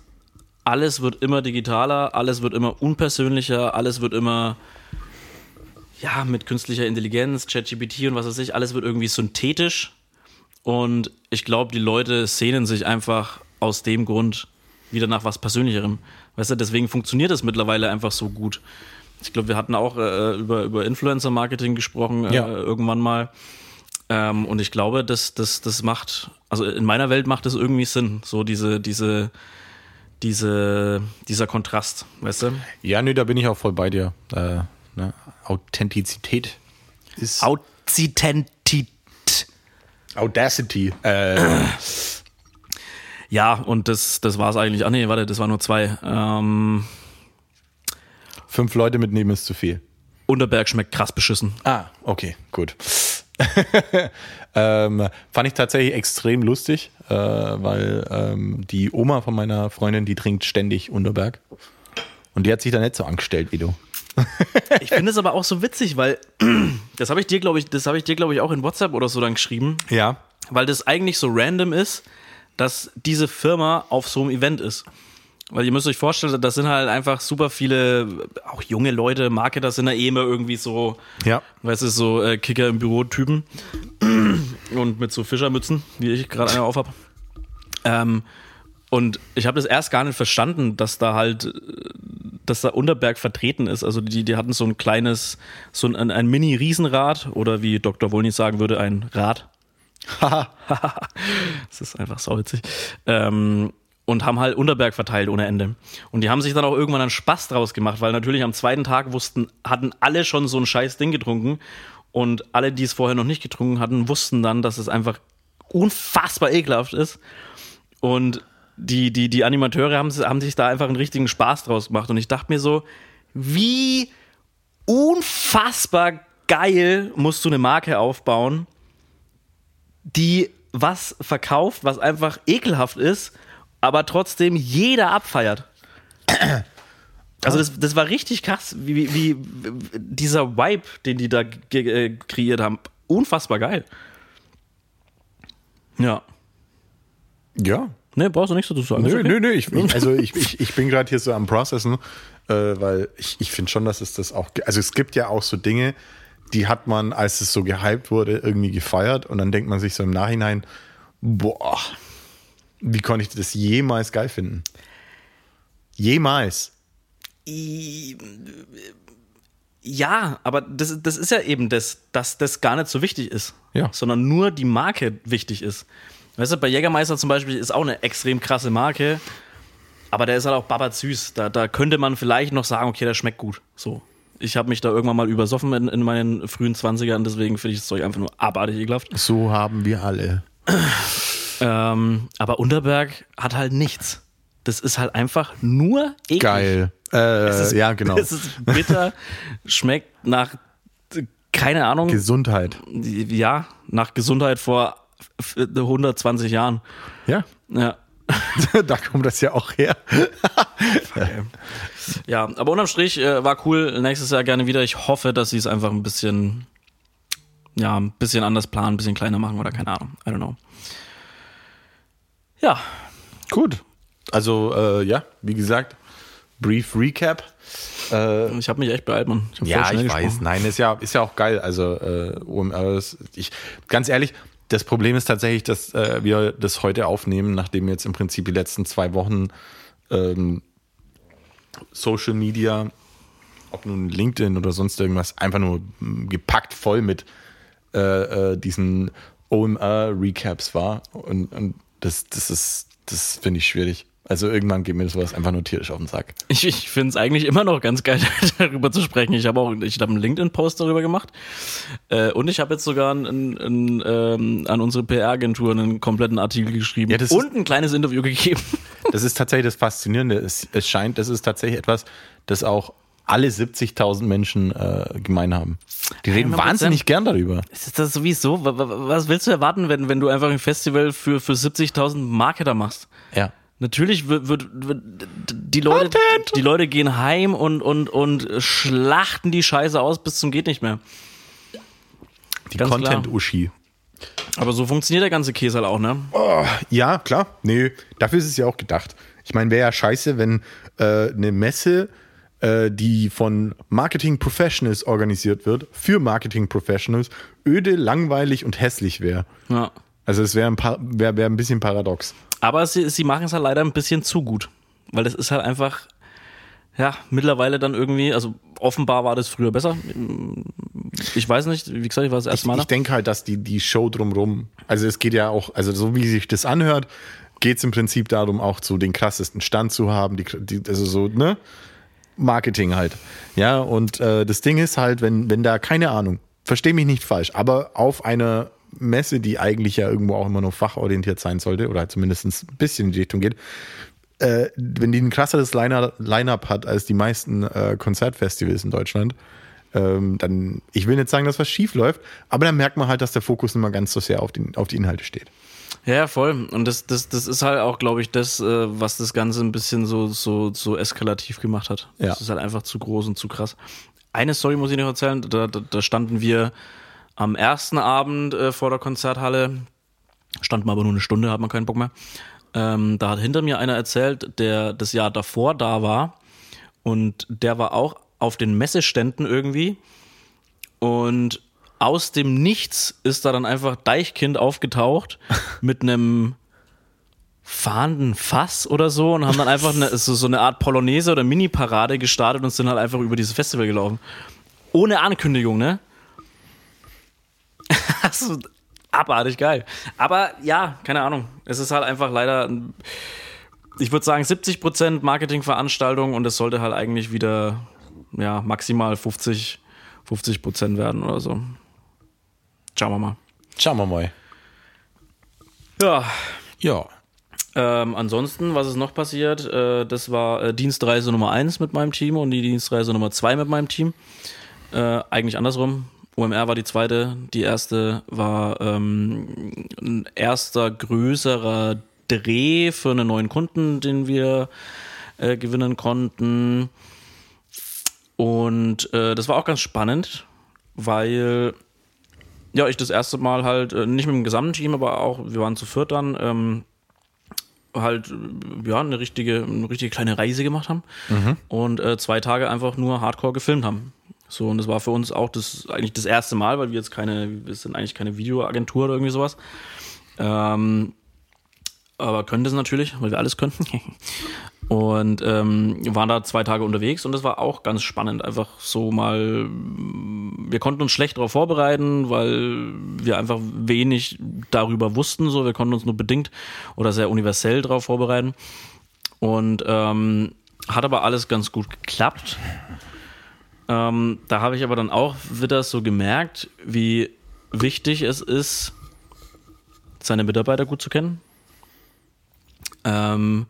[SPEAKER 2] alles wird immer digitaler, alles wird immer unpersönlicher, alles wird immer ja, mit künstlicher Intelligenz, ChatGPT und was weiß ich, alles wird irgendwie synthetisch. Und ich glaube, die Leute sehnen sich einfach aus dem Grund wieder nach was Persönlicherem. Weißt du, deswegen funktioniert es mittlerweile einfach so gut. Ich glaube, wir hatten auch äh, über, über Influencer-Marketing gesprochen äh,
[SPEAKER 1] Ja.
[SPEAKER 2] irgendwann mal. Ähm, und ich glaube, das, das, das macht, also in meiner Welt macht das irgendwie Sinn, so diese, diese, diese, dieser Kontrast, weißt du?
[SPEAKER 1] Ja, nö, da bin ich auch voll bei dir. Äh, ne? Authentizität ist
[SPEAKER 2] Authentität.
[SPEAKER 1] Audacity. Äh,
[SPEAKER 2] Ja, und das, das war es eigentlich. Ah nee, warte, das waren nur zwei. Ähm,
[SPEAKER 1] fünf Leute mitnehmen ist zu viel.
[SPEAKER 2] Unterberg schmeckt krass beschissen.
[SPEAKER 1] Ah, okay, gut. ähm, fand ich tatsächlich extrem lustig, äh, weil ähm, die Oma von meiner Freundin, die trinkt ständig Unterberg. Und die hat sich da nicht so angestellt wie du.
[SPEAKER 2] Ich finde es aber auch so witzig, weil das habe ich dir, glaube ich, das habe ich dir, glaube ich, auch in WhatsApp oder so dann geschrieben,
[SPEAKER 1] Ja.
[SPEAKER 2] weil das eigentlich so random ist, dass diese Firma auf so einem Event ist. Weil ihr müsst euch vorstellen, das sind halt einfach super viele, auch junge Leute, Marketer sind da eh immer irgendwie so,
[SPEAKER 1] Ja.
[SPEAKER 2] weißt du, so äh, Kicker im Büro-Typen und mit so Fischermützen, wie ich gerade eine auf hab. Ähm, und ich habe das erst gar nicht verstanden, dass da halt, äh, dass da Unterberg vertreten ist. Also die, die hatten so ein kleines, so ein, ein Mini-Riesenrad oder wie Dr. Wollny sagen würde, ein Rad. das ist einfach sauwitzig. Ähm, und haben halt Unterberg verteilt ohne Ende. Und die haben sich dann auch irgendwann einen Spaß draus gemacht, weil natürlich am zweiten Tag wussten, hatten alle schon so ein scheiß Ding getrunken. Und alle, die es vorher noch nicht getrunken hatten, wussten dann, dass es einfach unfassbar ekelhaft ist. Und die, die, die Animateure haben, haben sich da einfach einen richtigen Spaß draus gemacht. Und ich dachte mir so, wie unfassbar geil musst du eine Marke aufbauen, die was verkauft, was einfach ekelhaft ist, aber trotzdem jeder abfeiert. Also das, das war richtig krass, wie, wie, wie dieser Vibe, den die da äh, kreiert haben. Unfassbar geil. Ja.
[SPEAKER 1] Ja.
[SPEAKER 2] Ne, brauchst du nichts dazu sagen.
[SPEAKER 1] Nö,
[SPEAKER 2] okay.
[SPEAKER 1] nö, nö. Ich, ich, also ich, ich, ich bin gerade hier so am Processen, äh, weil ich, ich finde schon, dass es das auch. Also es gibt ja auch so Dinge, die hat man, als es so gehypt wurde, irgendwie gefeiert und dann denkt man sich so im Nachhinein, boah, wie konnte ich das jemals geil finden? Jemals.
[SPEAKER 2] Ja, aber das, das ist ja eben das, dass das gar nicht so wichtig ist.
[SPEAKER 1] Ja.
[SPEAKER 2] Sondern nur die Marke wichtig ist. Weißt du, bei Jägermeister zum Beispiel ist auch eine extrem krasse Marke, aber der ist halt auch babat süß. Da, da könnte man vielleicht noch sagen, okay, der schmeckt gut. So. Ich habe mich da irgendwann mal übersoffen in, in meinen frühen 20ern, deswegen finde ich das Zeug einfach nur abartig ekelhaft.
[SPEAKER 1] So haben wir alle.
[SPEAKER 2] Ähm, aber Unterberg hat halt nichts. Das ist halt einfach nur eklig.
[SPEAKER 1] Geil. Äh,
[SPEAKER 2] ist-
[SPEAKER 1] ja, genau.
[SPEAKER 2] Es ist bitter, schmeckt nach, keine Ahnung,
[SPEAKER 1] Gesundheit.
[SPEAKER 2] ja, nach Gesundheit vor 120 Jahren.
[SPEAKER 1] Ja.
[SPEAKER 2] Ja.
[SPEAKER 1] da kommt das ja auch her.
[SPEAKER 2] Ja, aber unterm Strich äh, war cool. Nächstes Jahr gerne wieder. Ich hoffe, dass sie es einfach ein bisschen, ja, ein bisschen anders planen, ein bisschen kleiner machen oder keine Ahnung. I don't know. Ja,
[SPEAKER 1] Gut. Also, äh, ja, wie gesagt, brief Recap. Äh,
[SPEAKER 2] ich habe mich echt beeilt, Mann. Ich
[SPEAKER 1] ja, ich weiß.
[SPEAKER 2] gesprochen.
[SPEAKER 1] Nein, ist ja, ist ja auch geil. Also, äh, OMR ist, ich, ganz ehrlich, das Problem ist tatsächlich, dass äh, wir das heute aufnehmen, nachdem jetzt im Prinzip die letzten zwei Wochen ähm, Social Media, ob nun LinkedIn oder sonst irgendwas, einfach nur mm, gepackt voll mit äh, äh, diesen OMR-Recaps war. Und, und das, das ist, das finde ich schwierig. Also irgendwann geht mir sowas einfach nur tierisch auf den Sack.
[SPEAKER 2] Ich, ich finde es eigentlich immer noch ganz geil, darüber zu sprechen. Ich habe auch, ich habe einen LinkedIn-Post darüber gemacht. Äh, und ich habe jetzt sogar einen, einen, ähm, an unsere PR-Agentur einen kompletten Artikel geschrieben
[SPEAKER 1] Ja,
[SPEAKER 2] und ein kleines Interview gegeben.
[SPEAKER 1] Das ist tatsächlich das Faszinierende. Es, es scheint, das ist tatsächlich etwas, das auch alle 70.000 Menschen äh, gemein haben. Die reden
[SPEAKER 2] 100%.
[SPEAKER 1] wahnsinnig gern darüber.
[SPEAKER 2] Ist das sowieso? Wa- wa- Was willst du erwarten, wenn, wenn du einfach ein Festival für, für 70.000 Marketer machst?
[SPEAKER 1] Ja.
[SPEAKER 2] Natürlich wird, wird, wird die Leute, die Leute gehen heim und, und, und schlachten die Scheiße aus bis zum geht nicht mehr.
[SPEAKER 1] Die
[SPEAKER 2] Ganz klar.
[SPEAKER 1] Content-Uschi.
[SPEAKER 2] Aber so funktioniert der ganze Käse halt auch, ne?
[SPEAKER 1] Ja, klar. Nee, dafür ist es ja auch gedacht. Ich meine, wäre ja scheiße, wenn äh, eine Messe, äh, die von Marketing Professionals organisiert wird, für Marketing Professionals, öde, langweilig und hässlich wäre.
[SPEAKER 2] Ja.
[SPEAKER 1] Also es wäre ein, wär, wär ein bisschen paradox.
[SPEAKER 2] Aber sie, sie machen es halt leider ein bisschen zu gut. Weil das ist halt einfach, ja, mittlerweile dann irgendwie, also offenbar war das früher besser. Ich weiß nicht, wie gesagt, ich war das
[SPEAKER 1] Ich,
[SPEAKER 2] erste Mal
[SPEAKER 1] ich
[SPEAKER 2] da.
[SPEAKER 1] denke halt, dass die, die Show drumrum, also es geht ja auch, also so wie sich das anhört, geht es im Prinzip darum, auch so den krassesten Stand zu haben, die, die, also so, ne? Marketing halt. Ja, und äh, das Ding ist halt, wenn, wenn da, keine Ahnung, versteh mich nicht falsch, aber auf einer Messe, die eigentlich ja irgendwo auch immer nur fachorientiert sein sollte, oder zumindest ein bisschen in die Richtung geht, äh, wenn die ein krasseres Line- Line-Up hat als die meisten äh, Konzertfestivals in Deutschland, ähm, dann, ich will nicht sagen, dass was schief läuft, aber dann merkt man halt, dass der Fokus nicht mal ganz so sehr auf, den, auf die Inhalte steht.
[SPEAKER 2] Ja, ja, voll. Und das, das, das ist halt auch, glaube ich, das, äh, was das Ganze ein bisschen so, so, so eskalativ gemacht hat.
[SPEAKER 1] Ja.
[SPEAKER 2] Das ist halt einfach zu groß und zu krass. Eine Story muss ich noch erzählen. Da, da, da standen wir am ersten Abend äh, vor der Konzerthalle, standen wir aber nur eine Stunde, hat man keinen Bock mehr. Ähm, da hat hinter mir einer erzählt, der das Jahr davor da war und der war auch auf den Messeständen irgendwie und aus dem Nichts ist da dann einfach Deichkind aufgetaucht mit einem fahrenden Fass oder so und haben dann einfach eine, so, so eine Art Polonaise oder Mini-Parade gestartet und sind halt einfach über dieses Festival gelaufen. Ohne Ankündigung, ne? Also, abartig geil. Aber ja, keine Ahnung. Es ist halt einfach leider, ich würde sagen, 70% Marketingveranstaltung und es sollte halt eigentlich wieder ja, maximal 50, 50% werden oder so. Schauen wir mal.
[SPEAKER 1] Schauen wir mal.
[SPEAKER 2] Ja,
[SPEAKER 1] Ja.
[SPEAKER 2] Ähm, ansonsten, was ist noch passiert? Äh, das war äh, Dienstreise Nummer 1 mit meinem Team und die Dienstreise Nummer 2 mit meinem Team. Äh, eigentlich andersrum. OMR war die zweite, die erste war ähm, ein erster größerer Dreh für einen neuen Kunden, den wir äh, gewinnen konnten. Und äh, das war auch ganz spannend, weil ja, ich das erste Mal halt, äh, nicht mit dem gesamten Team, aber auch, wir waren zu viert dann, ähm, halt, ja, eine richtige, eine richtige kleine Reise gemacht haben und äh, zwei Tage einfach nur Hardcore gefilmt haben. So, und das war für uns auch das, eigentlich das erste Mal, weil wir jetzt keine, wir sind eigentlich keine Videoagentur oder irgendwie sowas. Ähm, aber können das natürlich, weil wir alles können. Und ähm, waren da zwei Tage unterwegs und das war auch ganz spannend. Einfach so mal, wir konnten uns schlecht darauf vorbereiten, weil wir einfach wenig darüber wussten. So, wir konnten uns nur bedingt oder sehr universell darauf vorbereiten. Und ähm, hat aber alles ganz gut geklappt. Ähm, da habe ich aber dann auch wieder so gemerkt, wie wichtig es ist, seine Mitarbeiter gut zu kennen. Ähm,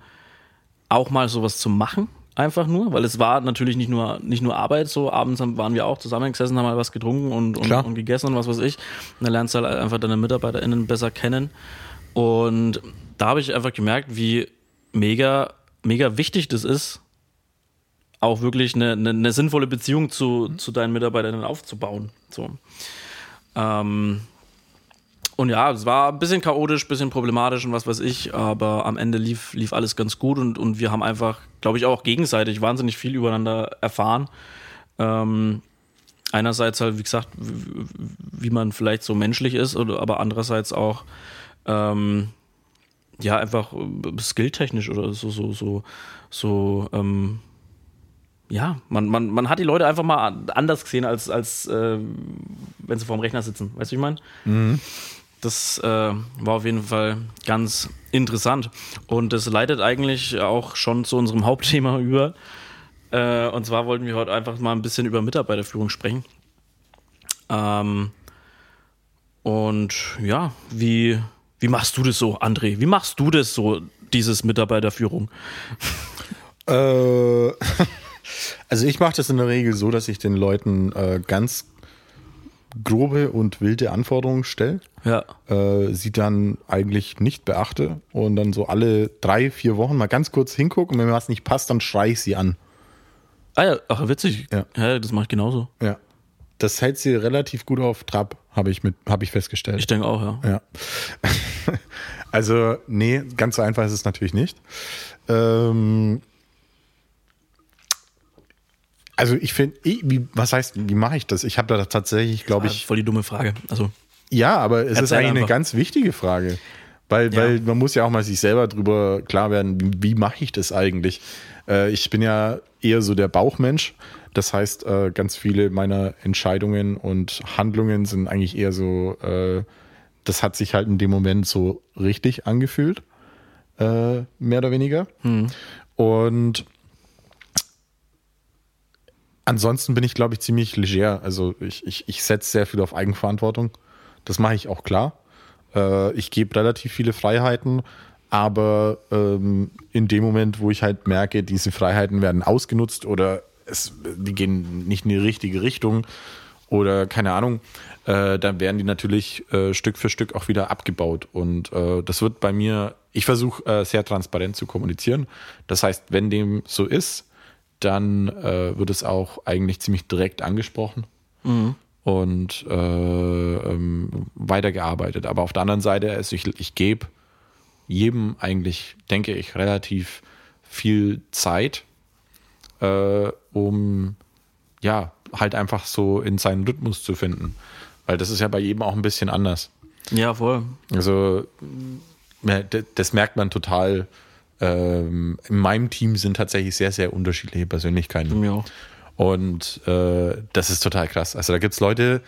[SPEAKER 2] auch mal sowas zu machen, einfach nur, weil es war natürlich nicht nur, nicht nur Arbeit, so abends waren wir auch zusammengesessen, haben mal was getrunken und, und, und gegessen und was weiß ich. Und dann lernst du halt einfach deine MitarbeiterInnen besser kennen. Und da habe ich einfach gemerkt, wie mega, mega wichtig das ist, auch wirklich eine, eine, eine sinnvolle Beziehung zu, zu deinen Mitarbeitern aufzubauen. So. Ähm, und ja, es war ein bisschen chaotisch, ein bisschen problematisch und was weiß ich, aber am Ende lief, lief alles ganz gut und, und wir haben einfach, glaube ich, auch gegenseitig wahnsinnig viel übereinander erfahren. Ähm, einerseits halt, wie gesagt, wie, wie man vielleicht so menschlich ist, oder, aber andererseits auch, ähm, ja, einfach äh, skilltechnisch oder so, so, so, so, ähm, ja, man, man, man hat die Leute einfach mal anders gesehen, als, als äh, wenn sie vorm Rechner sitzen. Weißt du, wie ich meine? Das äh, war auf jeden Fall ganz interessant. Und das leitet eigentlich auch schon zu unserem Hauptthema über. Äh, und zwar wollten wir heute einfach mal ein bisschen über Mitarbeiterführung sprechen. Ähm, und ja, wie, wie machst du das so, André? Wie machst du das so, dieses Mitarbeiterführung?
[SPEAKER 1] Äh, also ich mache das in der Regel so, dass ich den Leuten äh, ganz grobe und wilde Anforderungen stelle,
[SPEAKER 2] Ja.
[SPEAKER 1] äh, sie dann eigentlich nicht beachte und dann so alle drei, vier Wochen mal ganz kurz hingucke und wenn mir was nicht passt, dann schreie ich sie an.
[SPEAKER 2] Ah ja, ach, witzig.
[SPEAKER 1] Ja.
[SPEAKER 2] ja das mache ich genauso.
[SPEAKER 1] Ja. Das hält sie relativ gut auf Trab, habe ich, mit- hab ich festgestellt.
[SPEAKER 2] Ich denke auch, ja.
[SPEAKER 1] Ja. also, nee, ganz so einfach ist es natürlich nicht. Ähm, also, ich finde, was heißt, wie mache ich das? Ich habe da tatsächlich, glaube ich,
[SPEAKER 2] voll die dumme Frage. Also,
[SPEAKER 1] ja, aber es ist eigentlich eine
[SPEAKER 2] einfach.
[SPEAKER 1] ganz wichtige Frage. Weil,
[SPEAKER 2] Ja.
[SPEAKER 1] weil man muss ja auch mal sich selber drüber klar werden, wie, wie mache ich das eigentlich? Äh, ich bin ja eher so der Bauchmensch. Das heißt, äh, ganz viele meiner Entscheidungen und Handlungen sind eigentlich eher so, äh, das hat sich halt in dem Moment so richtig angefühlt. Äh, mehr oder weniger. Und ansonsten bin ich, glaube ich, ziemlich leger. Also ich, ich, ich setze sehr viel auf Eigenverantwortung. Das mache ich auch klar. Äh, ich gebe relativ viele Freiheiten, aber ähm, in dem Moment, wo ich halt merke, diese Freiheiten werden ausgenutzt oder es, die gehen nicht in die richtige Richtung oder keine Ahnung, äh, dann werden die natürlich äh, Stück für Stück auch wieder abgebaut. Und äh, das wird bei mir, ich versuche äh, sehr transparent zu kommunizieren. Das heißt, wenn dem so ist, dann äh, wird es auch eigentlich ziemlich direkt angesprochen und äh, ähm, weitergearbeitet. Aber auf der anderen Seite, also ich, ich gebe jedem eigentlich, denke ich, relativ viel Zeit, äh, um ja, halt einfach so in seinen Rhythmus zu finden. Weil das ist ja bei jedem auch ein bisschen anders.
[SPEAKER 2] ja, voll.
[SPEAKER 1] Also, das merkt man total. Ähm, in meinem Team sind tatsächlich sehr, sehr unterschiedliche Persönlichkeiten.
[SPEAKER 2] Auch.
[SPEAKER 1] Und äh, das ist total krass. Also da gibt es Leute,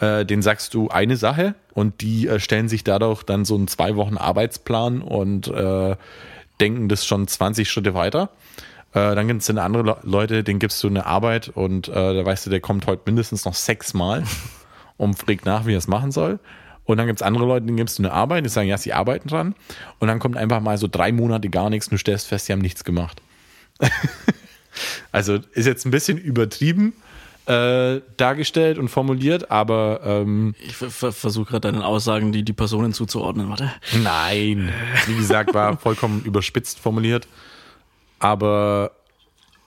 [SPEAKER 1] äh, denen sagst du eine Sache und die äh, stellen sich dadurch dann so einen zwei Wochen Arbeitsplan und äh, denken das schon 20 Schritte weiter. Äh, dann gibt es dann andere Le Leute, denen gibst du eine Arbeit und äh, da weißt du, der kommt heute mindestens noch sechsmal und fragt nach, wie er es machen soll. Und dann gibt es andere Leute, denen gibst du eine Arbeit, die sagen, ja, sie arbeiten dran. Und dann kommt einfach mal so drei Monate gar nichts und du stellst fest, sie haben nichts gemacht. Also ist jetzt ein bisschen übertrieben äh, dargestellt und formuliert, aber ähm,
[SPEAKER 2] Ich versuche gerade deinen Aussagen die, die Personen zuzuordnen. Warte.
[SPEAKER 1] nein, wie gesagt, war vollkommen überspitzt formuliert. Aber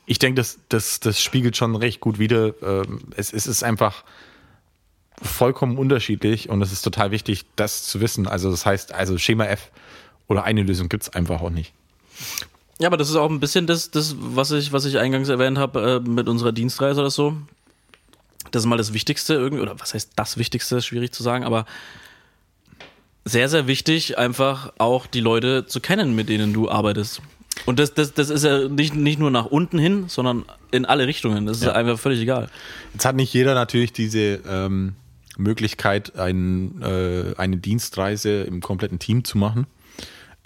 [SPEAKER 1] ich denke, das, das, das spiegelt schon recht gut wider. Ähm, es, es ist einfach vollkommen unterschiedlich und es ist total wichtig, das zu wissen. Also das heißt, also Schema F oder eine Lösung gibt es einfach auch nicht.
[SPEAKER 2] Ja, aber das ist auch ein bisschen das, das was, ich, was ich eingangs erwähnt habe äh, mit unserer Dienstreise oder so. Das ist mal das Wichtigste irgendwie, oder was heißt das Wichtigste, schwierig zu sagen, aber sehr, sehr wichtig, einfach auch die Leute zu kennen, mit denen du arbeitest. Und das, das, das ist ja nicht, nicht nur nach unten hin, sondern in alle Richtungen. Das ist
[SPEAKER 1] Ja.
[SPEAKER 2] einfach völlig egal.
[SPEAKER 1] Jetzt hat nicht jeder natürlich diese ähm, Möglichkeit, ein, äh, eine Dienstreise im kompletten Team zu machen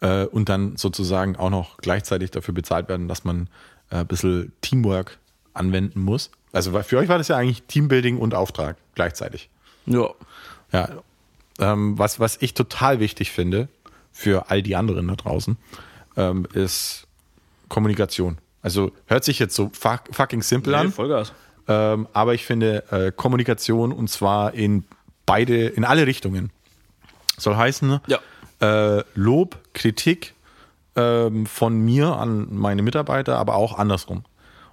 [SPEAKER 1] äh, und dann sozusagen auch noch gleichzeitig dafür bezahlt werden, dass man äh, ein bisschen Teamwork anwenden muss. Also für euch war das ja eigentlich Teambuilding und Auftrag gleichzeitig.
[SPEAKER 2] Ja.
[SPEAKER 1] Ja, ähm, was, was ich total wichtig finde für all die anderen da draußen, ähm, ist Kommunikation. Also hört sich jetzt so fuck, fucking simpel an.
[SPEAKER 2] Vollgas.
[SPEAKER 1] Ähm, aber ich finde äh, Kommunikation und zwar in beide, in alle Richtungen. Soll heißen,
[SPEAKER 2] Ja.
[SPEAKER 1] äh, Lob, Kritik ähm, von mir an meine Mitarbeiter, aber auch andersrum.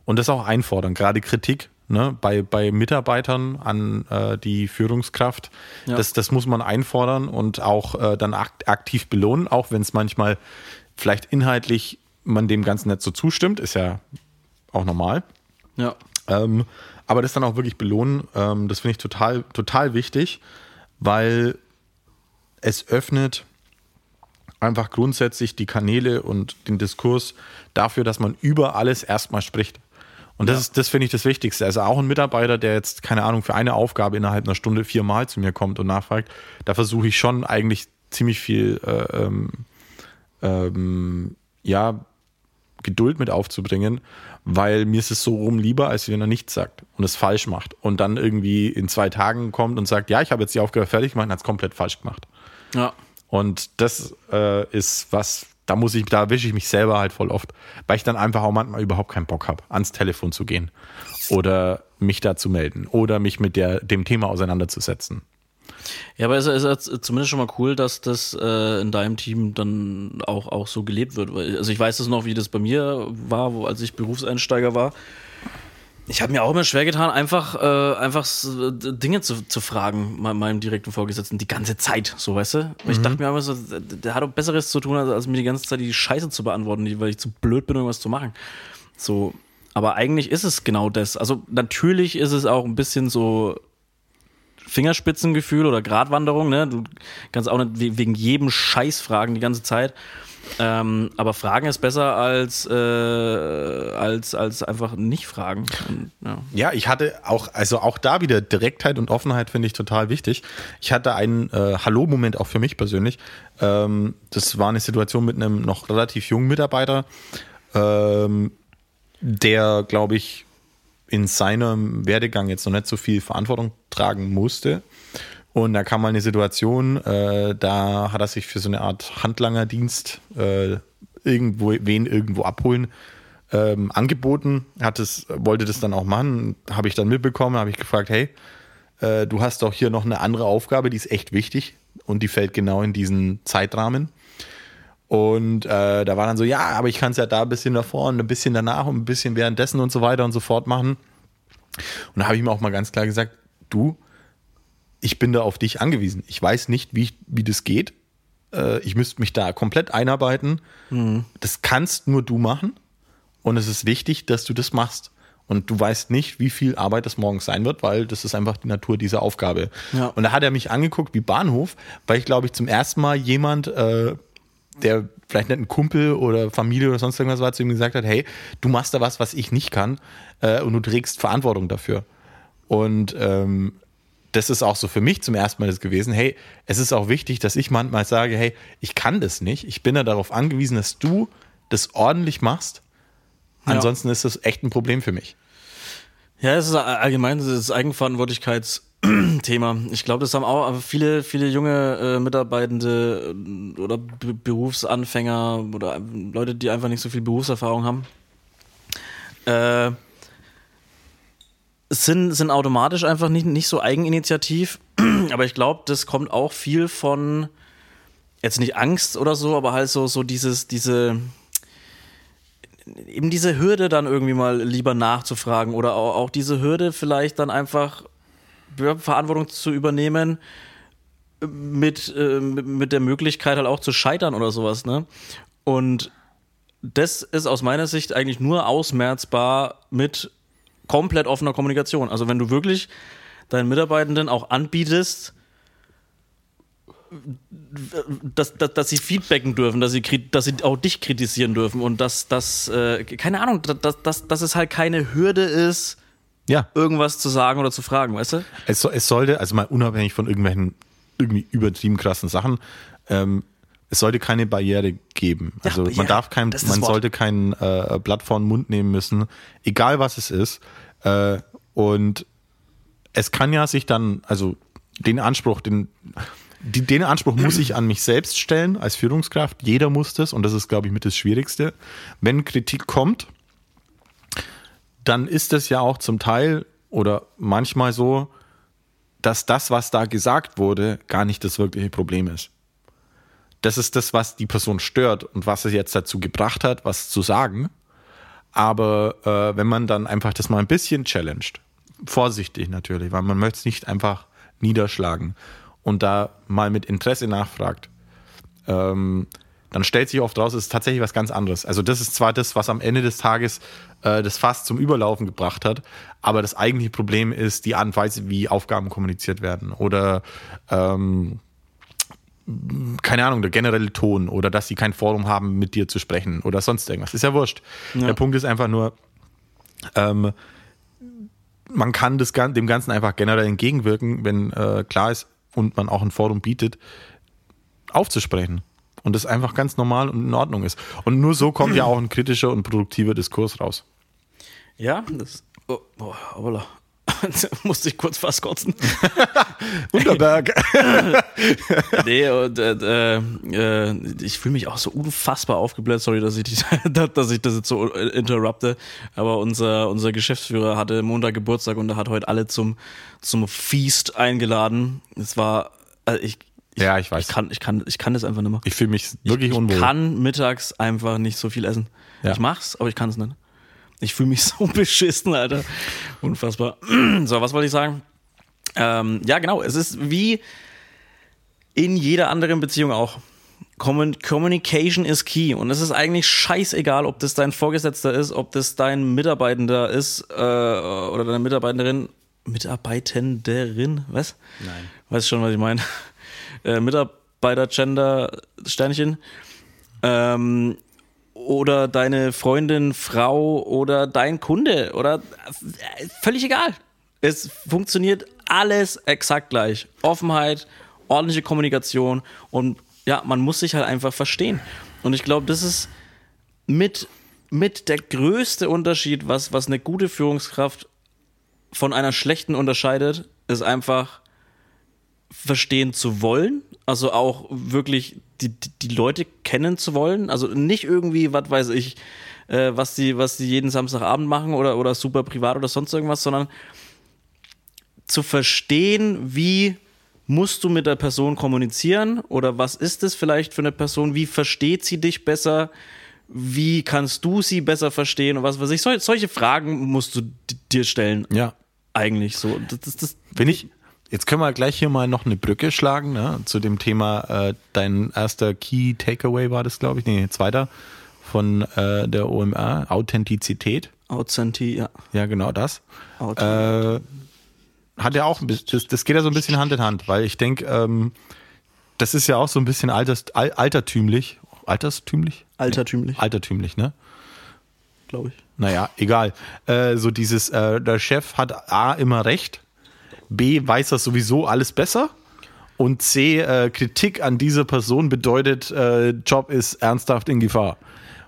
[SPEAKER 1] Und das auch einfordern, gerade Kritik ne, bei, bei Mitarbeitern an äh, die Führungskraft.
[SPEAKER 2] Ja.
[SPEAKER 1] Das, das muss man einfordern und auch äh, dann akt, aktiv belohnen, auch wenn es manchmal vielleicht inhaltlich man dem Ganzen nicht so zustimmt, ist ja auch normal.
[SPEAKER 2] Ja.
[SPEAKER 1] Ähm, aber das dann auch wirklich belohnen, ähm, das finde ich total, total wichtig, weil es öffnet einfach grundsätzlich die Kanäle und den Diskurs dafür, dass man über alles erstmal spricht. Und das ist, das finde ich das Wichtigste. Also auch ein Mitarbeiter, der jetzt, keine Ahnung, für eine Aufgabe innerhalb einer Stunde viermal zu mir kommt und nachfragt, da versuche ich schon eigentlich ziemlich viel, äh, ähm, ähm, ja, Geduld mit aufzubringen, weil mir ist es so rum lieber, als wenn er nichts sagt und es falsch macht und dann irgendwie in zwei Tagen kommt und sagt, ja, ich habe jetzt die Aufgabe fertig gemacht und hat es komplett falsch gemacht.
[SPEAKER 2] Ja.
[SPEAKER 1] Und das äh, ist was, da muss ich, da wische ich mich selber halt voll oft, weil ich dann einfach auch manchmal überhaupt keinen Bock habe, ans Telefon zu gehen oder mich da zu melden oder mich mit der, dem Thema auseinanderzusetzen.
[SPEAKER 2] Ja, aber es ist, ist zumindest schon mal cool, dass das äh, in deinem Team dann auch, auch so gelebt wird. Also ich weiß es noch, wie das bei mir war, wo, als ich Berufseinsteiger war. Ich habe mir auch immer schwer getan, einfach, äh, einfach Dinge zu, zu fragen, me- meinem direkten Vorgesetzten, die ganze Zeit, so weißt du? Weil ich dachte mir immer so, der, hat doch Besseres zu tun, als, als mir die ganze Zeit die Scheiße zu beantworten, weil ich zu blöd bin, irgendwas zu machen. So, aber eigentlich ist es genau das. Also natürlich ist es auch ein bisschen so Fingerspitzengefühl oder Gratwanderung, ne? Du kannst auch nicht we- wegen jedem Scheiß fragen die ganze Zeit. Ähm, aber Fragen ist besser als, äh, als, als einfach nicht fragen. Und, ja.
[SPEAKER 1] Ja, ich hatte auch, also auch da wieder Direktheit und Offenheit finde ich total wichtig. Ich hatte einen äh, Hallo-Moment auch für mich persönlich. Ähm, das war eine Situation mit einem noch relativ jungen Mitarbeiter, ähm, der, glaube ich, in seinem Werdegang jetzt noch nicht so viel Verantwortung tragen musste. Und da kam mal eine Situation, äh, da hat er sich für so eine Art Handlangerdienst äh, irgendwo, wen irgendwo abholen ähm, angeboten, hat es, wollte das dann auch machen, habe ich dann mitbekommen, habe ich gefragt, hey, äh, du hast doch hier noch eine andere Aufgabe, die ist echt wichtig und die fällt genau in diesen Zeitrahmen. Und äh, da war dann so, ja, aber ich kann es ja da ein bisschen davor und ein bisschen danach und ein bisschen währenddessen und so weiter und so fort machen. Und da habe ich ihm auch mal ganz klar gesagt, du, ich bin da auf dich angewiesen. Ich weiß nicht, wie, ich, wie das geht. Äh, ich müsste mich da komplett einarbeiten. Das kannst nur du machen. Und es ist wichtig, dass du das machst. Und du weißt nicht, wie viel Arbeit das morgens sein wird, weil das ist einfach die Natur dieser Aufgabe.
[SPEAKER 2] Ja.
[SPEAKER 1] Und da hat er mich angeguckt wie Bahnhof, weil ich glaube ich zum ersten Mal jemand, äh, der vielleicht nicht ein Kumpel oder Familie oder sonst irgendwas war, zu ihm gesagt hat, hey, du machst da was, was ich nicht kann äh, und du trägst Verantwortung dafür. Und ähm, das ist auch so für mich zum ersten Mal das gewesen, hey, es ist auch wichtig, dass ich manchmal sage, hey, ich kann das nicht, ich bin da darauf angewiesen, dass du das ordentlich machst,
[SPEAKER 2] Ja.
[SPEAKER 1] ansonsten ist das echt ein Problem für mich.
[SPEAKER 2] Ja, es ist allgemein das Eigenverantwortlichkeitsthema. Ich glaube, das haben auch viele, viele junge äh, Mitarbeitende äh, oder B Berufsanfänger oder Leute, die einfach nicht so viel Berufserfahrung haben. Äh, sind, sind automatisch einfach nicht, nicht so eigeninitiativ. Aber ich glaube, das kommt auch viel von jetzt nicht Angst oder so, aber halt so, so dieses, diese, eben diese Hürde dann irgendwie mal lieber nachzufragen oder auch, auch diese Hürde vielleicht dann einfach Verantwortung zu übernehmen mit, äh, mit der Möglichkeit halt auch zu scheitern oder sowas, ne? Und das ist aus meiner Sicht eigentlich nur ausmerzbar mit komplett offener Kommunikation. Also wenn du wirklich deinen Mitarbeitenden auch anbietest, dass, dass, dass sie feedbacken dürfen, dass sie, dass sie auch dich kritisieren dürfen und dass das, äh, keine Ahnung, dass, dass, dass es halt keine Hürde ist,
[SPEAKER 1] Ja.
[SPEAKER 2] irgendwas zu sagen oder zu fragen, weißt du?
[SPEAKER 1] Es, so- es sollte, also mal unabhängig von irgendwelchen irgendwie übertrieben krassen Sachen, ähm, es sollte keine Barriere geben.
[SPEAKER 2] Ja,
[SPEAKER 1] Also
[SPEAKER 2] Barriere,
[SPEAKER 1] man darf kein, man sollte kein äh, Blatt vor den Mund nehmen müssen, egal was es ist. Äh, und es kann ja sich dann, also den Anspruch, den, die, den Anspruch muss ich an mich selbst stellen als Führungskraft. Jeder muss das und das ist, glaube ich, mit das Schwierigste. Wenn Kritik kommt, dann ist es ja auch zum Teil oder manchmal so, dass das, was da gesagt wurde, gar nicht das wirkliche Problem ist. Das ist das, was die Person stört und was es jetzt dazu gebracht hat, was zu sagen. Aber äh, wenn man dann einfach das mal ein bisschen challenged, vorsichtig natürlich, weil man möchte es nicht einfach niederschlagen und da mal mit Interesse nachfragt, ähm, dann stellt sich oft raus, es ist tatsächlich was ganz anderes. Also das ist zwar das, was am Ende des Tages äh, das Fass zum Überlaufen gebracht hat, aber das eigentliche Problem ist die Art und Weise, wie Aufgaben kommuniziert werden oder ähm, keine Ahnung, der generelle Ton oder dass sie kein Forum haben, mit dir zu sprechen oder sonst irgendwas. Ist ja wurscht. Der Punkt ist einfach nur, ähm, man kann das, dem Ganzen einfach generell entgegenwirken, wenn äh, klar ist und man auch ein Forum bietet, aufzusprechen. Und das einfach ganz normal und in Ordnung ist. Und nur so kommt ja auch ein kritischer und produktiver Diskurs raus.
[SPEAKER 2] Ja, das. Oh, oh, hoppala. Musste ich kurz fast kotzen.
[SPEAKER 1] Unterberg.
[SPEAKER 2] nee, und, äh, äh, ich fühle mich auch so unfassbar aufgebläht. Sorry, dass ich, die, dass ich das jetzt so äh, interrupte. Aber unser, unser Geschäftsführer hatte Montag Geburtstag und er hat heute alle zum, zum Feast eingeladen. Es war, also ich,
[SPEAKER 1] Ja, ich weiß.
[SPEAKER 2] Ich kann, ich, kann, ich kann das einfach nicht mehr.
[SPEAKER 1] Ich fühle mich wirklich
[SPEAKER 2] ich,
[SPEAKER 1] unwohl.
[SPEAKER 2] Ich kann mittags einfach nicht so viel essen.
[SPEAKER 1] Ja.
[SPEAKER 2] Ich mach's, aber ich kann es nicht. Ich fühle mich so beschissen, Alter. Unfassbar. So, was wollte ich sagen? Ähm, ja, genau. Es ist wie in jeder anderen Beziehung auch. Commun- Communication is key. Und es ist eigentlich scheißegal, ob das dein Vorgesetzter ist, ob das dein Mitarbeitender ist äh, oder deine Mitarbeiterin. Mitarbeitenderin? Was? Nein. Weißt schon, was ich meine? Äh, Mitarbeiter-Gender, Sternchen. Ähm, oder deine Freundin, Frau oder dein Kunde oder völlig egal. Es funktioniert alles exakt gleich. Offenheit, ordentliche Kommunikation und ja, man muss sich halt einfach verstehen. Und ich glaube, das ist mit, mit der größte Unterschied, was, was eine gute Führungskraft von einer schlechten unterscheidet, ist einfach verstehen zu wollen, also auch wirklich die, die, die Leute kennen zu wollen, also nicht irgendwie, was weiß ich, äh, was die, was die jeden Samstagabend machen oder, oder super privat oder sonst irgendwas, sondern zu verstehen, wie musst du mit der Person kommunizieren oder was ist es vielleicht für eine Person, wie versteht sie dich besser, wie kannst du sie besser verstehen und was weiß ich, Sol solche Fragen musst du dir stellen,
[SPEAKER 1] Ja.
[SPEAKER 2] eigentlich so. Das, das, das,
[SPEAKER 1] Wenn ich, jetzt können wir gleich hier mal noch eine Brücke schlagen, ne, zu dem Thema, äh, dein erster Key Takeaway war das, glaube ich, nee, zweiter von äh, der OMR, Authentizität.
[SPEAKER 2] Authenti, ja.
[SPEAKER 1] Ja, genau das. Äh, hat ja auch ein bisschen, das, das geht ja so ein bisschen Hand in Hand, weil ich denke, ähm, das ist ja auch so ein bisschen alters, al, altertümlich. Alterstümlich?
[SPEAKER 2] Altertümlich,
[SPEAKER 1] Altertümlich, ne?
[SPEAKER 2] glaube ich.
[SPEAKER 1] Naja, egal. Äh, so dieses, äh, der Chef hat A immer recht, B weiß er sowieso alles besser und C, äh, Kritik an dieser Person bedeutet, äh, Job ist ernsthaft in Gefahr.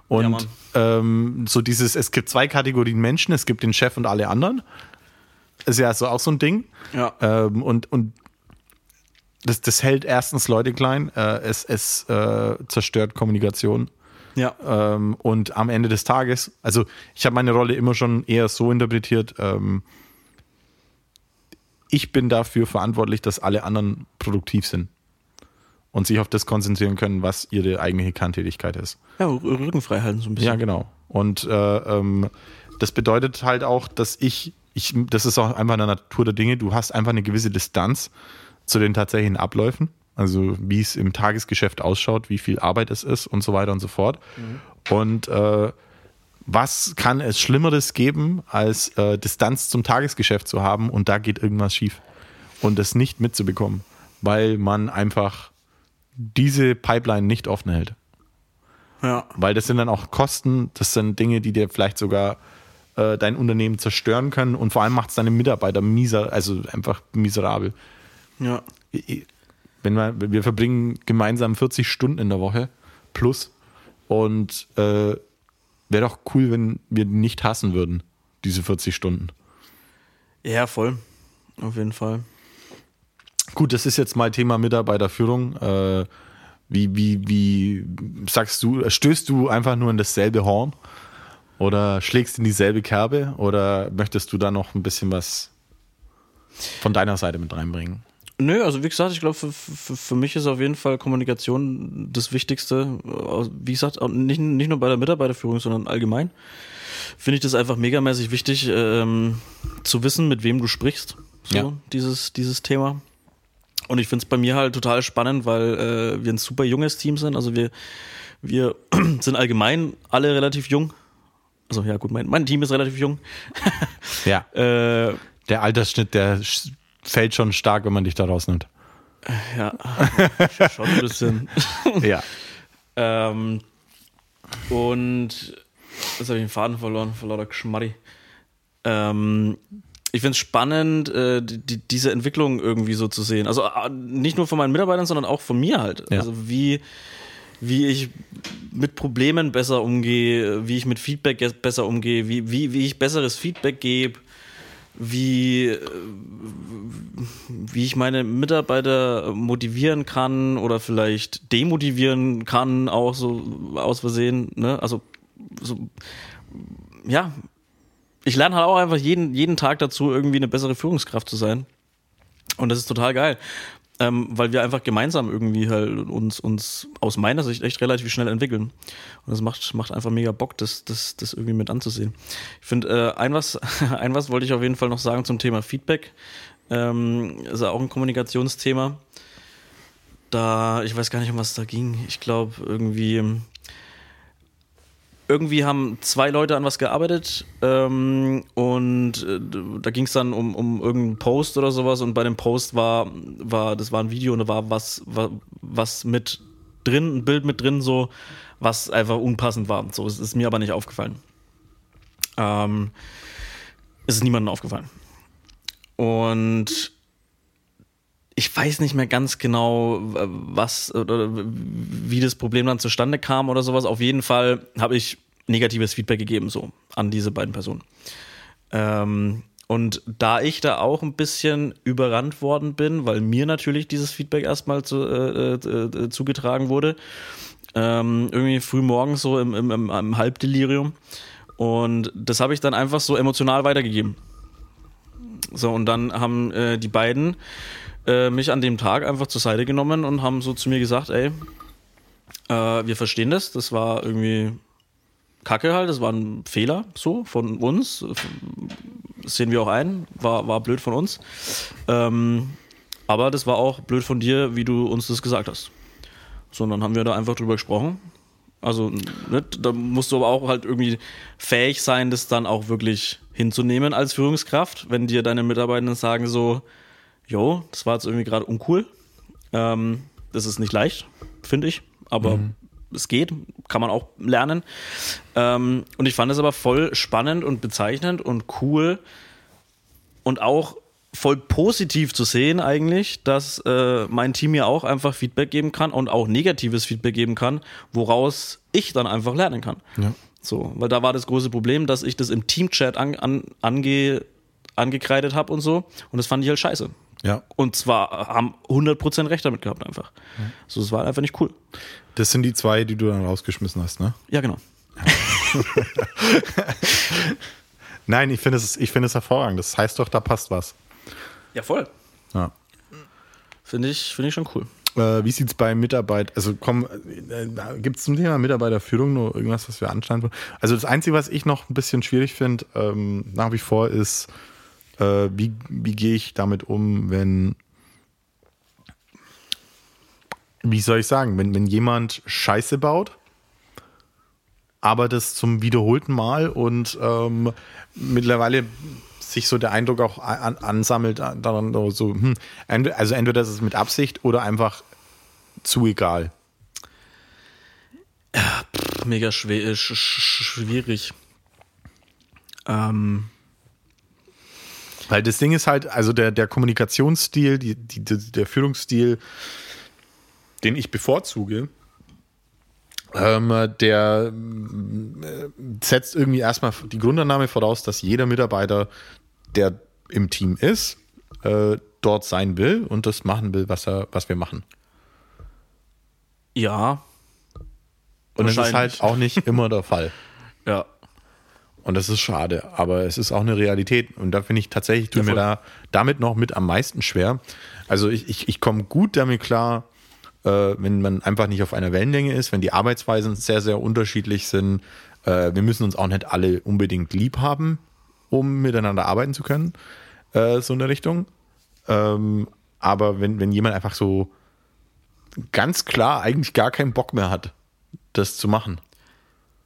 [SPEAKER 1] Und
[SPEAKER 2] Mann.
[SPEAKER 1] ähm, so dieses, es gibt zwei Kategorien Menschen, es gibt den Chef und alle anderen. Ist ja so auch so ein Ding.
[SPEAKER 2] Ja.
[SPEAKER 1] Ähm, und und das, das hält erstens Leute klein, äh, es, es äh, zerstört Kommunikation.
[SPEAKER 2] Ja.
[SPEAKER 1] Ähm, und am Ende des Tages, also ich habe meine Rolle immer schon eher so interpretiert, ähm, ich bin dafür verantwortlich, dass alle anderen produktiv sind. und sich auf das konzentrieren können, was ihre eigentliche Kerntätigkeit ist.
[SPEAKER 2] Ja, Rücken frei halten so ein bisschen.
[SPEAKER 1] Ja, genau. Und äh, ähm, das bedeutet halt auch, dass ich, ich, das ist auch einfach in der Natur der Dinge, du hast einfach eine gewisse Distanz zu den tatsächlichen Abläufen, also wie es im Tagesgeschäft ausschaut, wie viel Arbeit es ist und so weiter und so fort. Und äh, was kann es Schlimmeres geben, als äh, Distanz zum Tagesgeschäft zu haben und da geht irgendwas schief und das nicht mitzubekommen, weil man einfach diese Pipeline nicht offen hält.
[SPEAKER 2] Ja.
[SPEAKER 1] Weil das sind dann auch Kosten, das sind Dinge, die dir vielleicht sogar äh, dein Unternehmen zerstören können und vor allem macht es deine Mitarbeiter miser, also einfach miserabel.
[SPEAKER 2] Ja.
[SPEAKER 1] Wenn wir, wir verbringen gemeinsam 40 Stunden in der Woche plus und äh, wäre doch cool, wenn wir die nicht hassen würden, diese 40 Stunden.
[SPEAKER 2] Ja, voll. Auf jeden Fall.
[SPEAKER 1] Gut, das ist jetzt mal Thema Mitarbeiterführung. Äh, wie, wie, wie sagst du, stößt du einfach nur in dasselbe Horn? Oder schlägst in dieselbe Kerbe? Oder möchtest du da noch ein bisschen was von deiner Seite mit reinbringen?
[SPEAKER 2] Nö, also wie gesagt, ich glaube, für, für, für mich ist auf jeden Fall Kommunikation das Wichtigste. Wie gesagt, nicht, nicht nur bei der Mitarbeiterführung, sondern allgemein. Finde ich das einfach megamäßig wichtig, ähm, zu wissen, mit wem du sprichst. So,
[SPEAKER 1] Ja.
[SPEAKER 2] dieses, dieses Thema. Und ich finde es bei mir halt total spannend, weil äh, wir ein super junges Team sind. Also wir, wir sind allgemein alle relativ jung. Also ja gut, mein, mein Team ist relativ jung.
[SPEAKER 1] Ja.
[SPEAKER 2] Äh,
[SPEAKER 1] Der Altersschnitt, der fällt schon stark, wenn man dich da rausnimmt.
[SPEAKER 2] ja, schon ein bisschen.
[SPEAKER 1] Ja.
[SPEAKER 2] Ähm, und jetzt habe ich den Faden verloren, vor lauter Geschmarri. Ähm, ich finde es spannend, äh, die, die, diese Entwicklung irgendwie so zu sehen. Also äh, nicht nur von meinen Mitarbeitern, sondern auch von mir halt.
[SPEAKER 1] Ja.
[SPEAKER 2] Also wie, wie ich mit Problemen besser umgehe, wie ich mit Feedback besser umgehe, wie, wie, wie ich besseres Feedback gebe, wie, äh, wie ich meine Mitarbeiter motivieren kann oder vielleicht demotivieren kann, auch so aus Versehen. Ne? Also so, ja, ich lerne halt auch einfach jeden, jeden Tag dazu, irgendwie eine bessere Führungskraft zu sein. Und das ist total geil. Ähm, weil wir einfach gemeinsam irgendwie halt uns, uns aus meiner Sicht echt relativ schnell entwickeln. Und das macht, macht einfach mega Bock, das, das, das irgendwie mit anzusehen. Ich finde, äh, ein, was, ein was wollte ich auf jeden Fall noch sagen zum Thema Feedback. Ähm, ist ja auch ein Kommunikationsthema. Da, ich weiß gar nicht, um was da ging. Ich glaube, irgendwie irgendwie haben zwei Leute an was gearbeitet ähm, und äh, da ging es dann um, um irgendeinen Post oder sowas und bei dem Post war, war das war ein Video und da war was, war, was mit drin, ein Bild mit drin, so, was einfach unpassend war. So, es ist mir aber nicht aufgefallen. Ähm, es ist niemandem aufgefallen. Und ich weiß nicht mehr ganz genau, was oder wie das Problem dann zustande kam oder sowas. Auf jeden Fall habe ich negatives Feedback gegeben so an diese beiden Personen. Ähm, und da ich da auch ein bisschen überrannt worden bin, weil mir natürlich dieses Feedback erstmal zu, äh, äh, zugetragen wurde, ähm, irgendwie früh morgens so im, im, im, im Halbdelirium. Und das habe ich dann einfach so emotional weitergegeben. So, und dann haben äh, die beiden äh, mich an dem Tag einfach zur Seite genommen und haben so zu mir gesagt, ey, äh, wir verstehen das, das war irgendwie Kacke halt, das war ein Fehler so von uns, das sehen wir auch ein, war, war blöd von uns. Ähm, aber das war auch blöd von dir, wie du uns das gesagt hast. So, und dann haben wir da einfach drüber gesprochen. Also, ne, da musst du aber auch halt irgendwie fähig sein, das dann auch wirklich hinzunehmen als Führungskraft, wenn dir deine Mitarbeitenden sagen so, jo, das war jetzt irgendwie gerade uncool. Ähm, das ist nicht leicht, finde ich, aber es geht, kann man auch lernen. Ähm, und ich fand es aber voll spannend und bezeichnend und cool und auch voll positiv zu sehen eigentlich, dass äh, mein Team mir auch einfach Feedback geben kann und auch negatives Feedback geben kann, woraus ich dann einfach lernen kann.
[SPEAKER 1] Ja.
[SPEAKER 2] So, weil da war das große Problem, dass ich das im Teamchat an, an, ange, angekreidet habe und so. Und das fand ich halt scheiße.
[SPEAKER 1] Ja.
[SPEAKER 2] Und zwar haben 100% recht damit gehabt einfach. So, das war einfach nicht cool.
[SPEAKER 1] Das sind die zwei, die du dann rausgeschmissen hast, ne?
[SPEAKER 2] Ja, genau.
[SPEAKER 1] Nein, ich finde es, ich finde es hervorragend. Das heißt doch, da passt was.
[SPEAKER 2] Ja, voll.
[SPEAKER 1] Ja.
[SPEAKER 2] Finde ich, finde ich schon cool.
[SPEAKER 1] Äh, wie sieht es bei Mitarbeit, also komm, äh, gibt es zum Thema Mitarbeiterführung noch irgendwas, was wir anschneiden wollen? Also das Einzige, was ich noch ein bisschen schwierig finde, ähm, nach wie vor ist, äh, wie, wie gehe ich damit um, wenn, wie soll ich sagen, wenn, wenn jemand Scheiße baut, aber das zum wiederholten Mal und ähm, mittlerweile sich so der Eindruck auch an, ansammelt, daran so, hm, also entweder das ist mit Absicht oder einfach zu egal.
[SPEAKER 2] Ja, pff, mega schwer, sch sch schwierig. Ähm.
[SPEAKER 1] Weil das Ding ist halt, also der, der Kommunikationsstil, die, die, der Führungsstil, den ich bevorzuge, ähm, der äh, setzt irgendwie erstmal die Grundannahme voraus, dass jeder Mitarbeiter, der im Team ist, äh, dort sein will und das machen will, was, er, was wir machen.
[SPEAKER 2] Ja.
[SPEAKER 1] Und das ist halt auch nicht immer der Fall.
[SPEAKER 2] Ja.
[SPEAKER 1] Und das ist schade, aber es ist auch eine Realität. Und da finde ich tatsächlich, tut ja, mir da damit noch mit am meisten schwer. Also ich, ich, ich komme gut damit klar, äh, wenn man einfach nicht auf einer Wellenlänge ist, wenn die Arbeitsweisen sehr, sehr unterschiedlich sind. Äh, wir müssen uns auch nicht alle unbedingt lieb haben, um miteinander arbeiten zu können, äh, so in der Richtung. Ähm, aber wenn, wenn jemand einfach so ganz klar eigentlich gar keinen Bock mehr hat, das zu machen.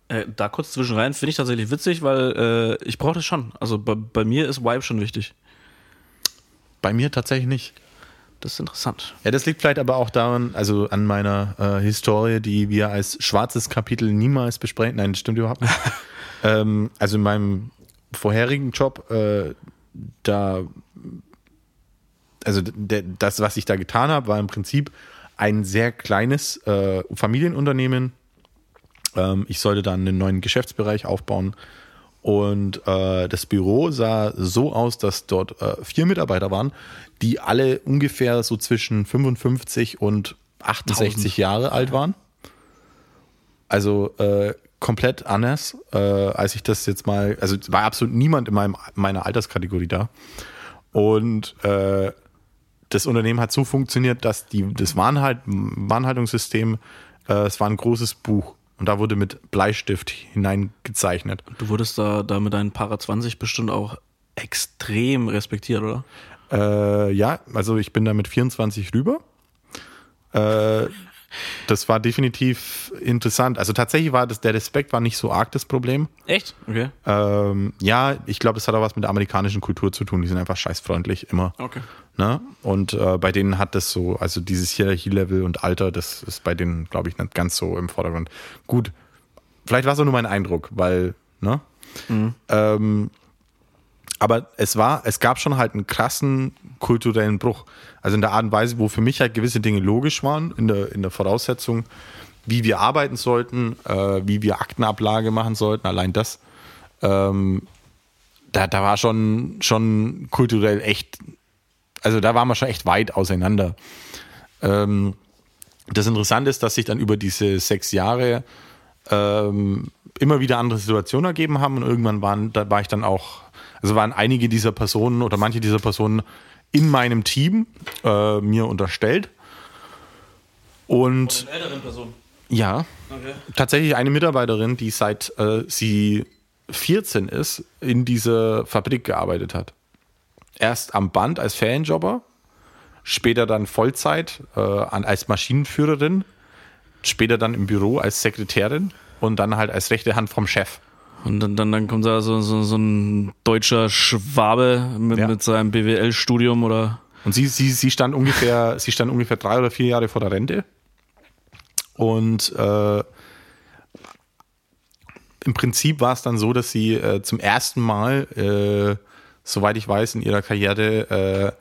[SPEAKER 2] Äh, da kurz zwischen rein finde ich tatsächlich witzig, weil äh, ich brauche das schon. Also bei, bei mir ist Vibe schon wichtig.
[SPEAKER 1] Bei mir tatsächlich nicht.
[SPEAKER 2] Das ist interessant.
[SPEAKER 1] Ja, das liegt vielleicht aber auch daran, also an meiner äh, Historie, die wir als schwarzes Kapitel niemals besprechen. Nein, das stimmt überhaupt nicht. ähm, also in meinem vorherigen Job, äh, da, also das, was ich da getan habe, war im Prinzip ein sehr kleines äh, Familienunternehmen. Ähm, ich sollte dann einen neuen Geschäftsbereich aufbauen. Und äh, das Büro sah so aus, dass dort äh, vier Mitarbeiter waren, die alle ungefähr so zwischen 55 und 68 1000. Jahre alt waren. Also äh, komplett anders, äh, als ich das jetzt mal, also war absolut niemand in meinem, meiner Alterskategorie da. Und äh, das Unternehmen hat so funktioniert, dass die, das Warnhalt, Warnhaltungssystem, äh, es war ein großes Buch und da wurde mit Bleistift hineingezeichnet.
[SPEAKER 2] Du wurdest da, da mit deinen Para 20 bestimmt auch extrem respektiert, oder?
[SPEAKER 1] Äh, ja, also ich bin da mit 24 rüber. Äh, das war definitiv interessant. Also tatsächlich war das, der Respekt war nicht so arg das Problem.
[SPEAKER 2] Echt? Okay.
[SPEAKER 1] Ähm, ja, ich glaube, das hat auch was mit der amerikanischen Kultur zu tun. Die sind einfach scheißfreundlich immer.
[SPEAKER 2] Okay.
[SPEAKER 1] Ne? Und äh, bei denen hat das so, also dieses Hierarchielevel und Alter, das ist bei denen, glaube ich, nicht ganz so im Vordergrund. Gut, vielleicht war es auch nur mein Eindruck, weil, ne? Mhm. Ähm, aber es war, es gab schon halt einen krassen kulturellen Bruch. Also in der Art und Weise, wo für mich halt gewisse Dinge logisch waren, in der, in der Voraussetzung, wie wir arbeiten sollten, äh, wie wir Aktenablage machen sollten, allein das. Ähm, da, da war schon, schon kulturell echt, also da waren wir schon echt weit auseinander. Ähm, das Interessante ist, dass sich dann über diese sechs Jahre ähm, immer wieder andere Situationen ergeben haben und irgendwann waren, da war ich dann auch also waren einige dieser Personen oder manche dieser Personen in meinem Team äh, mir unterstellt. Und. Eine älteren Person. Ja. Okay. Tatsächlich eine Mitarbeiterin, die seit äh, sie 14 ist, in dieser Fabrik gearbeitet hat. Erst am Band als Ferienjobber, später dann Vollzeit äh, als Maschinenführerin, später dann im Büro als Sekretärin und dann halt als rechte Hand vom Chef.
[SPEAKER 2] Und dann, dann, dann kommt da so, so, so ein deutscher Schwabe mit, ja. mit seinem BWL-Studium oder.
[SPEAKER 1] Und sie, sie, sie stand ungefähr, sie stand ungefähr drei oder vier Jahre vor der Rente. Und äh, im Prinzip war es dann so, dass sie äh, zum ersten Mal, äh, soweit ich weiß, in ihrer Karriere äh,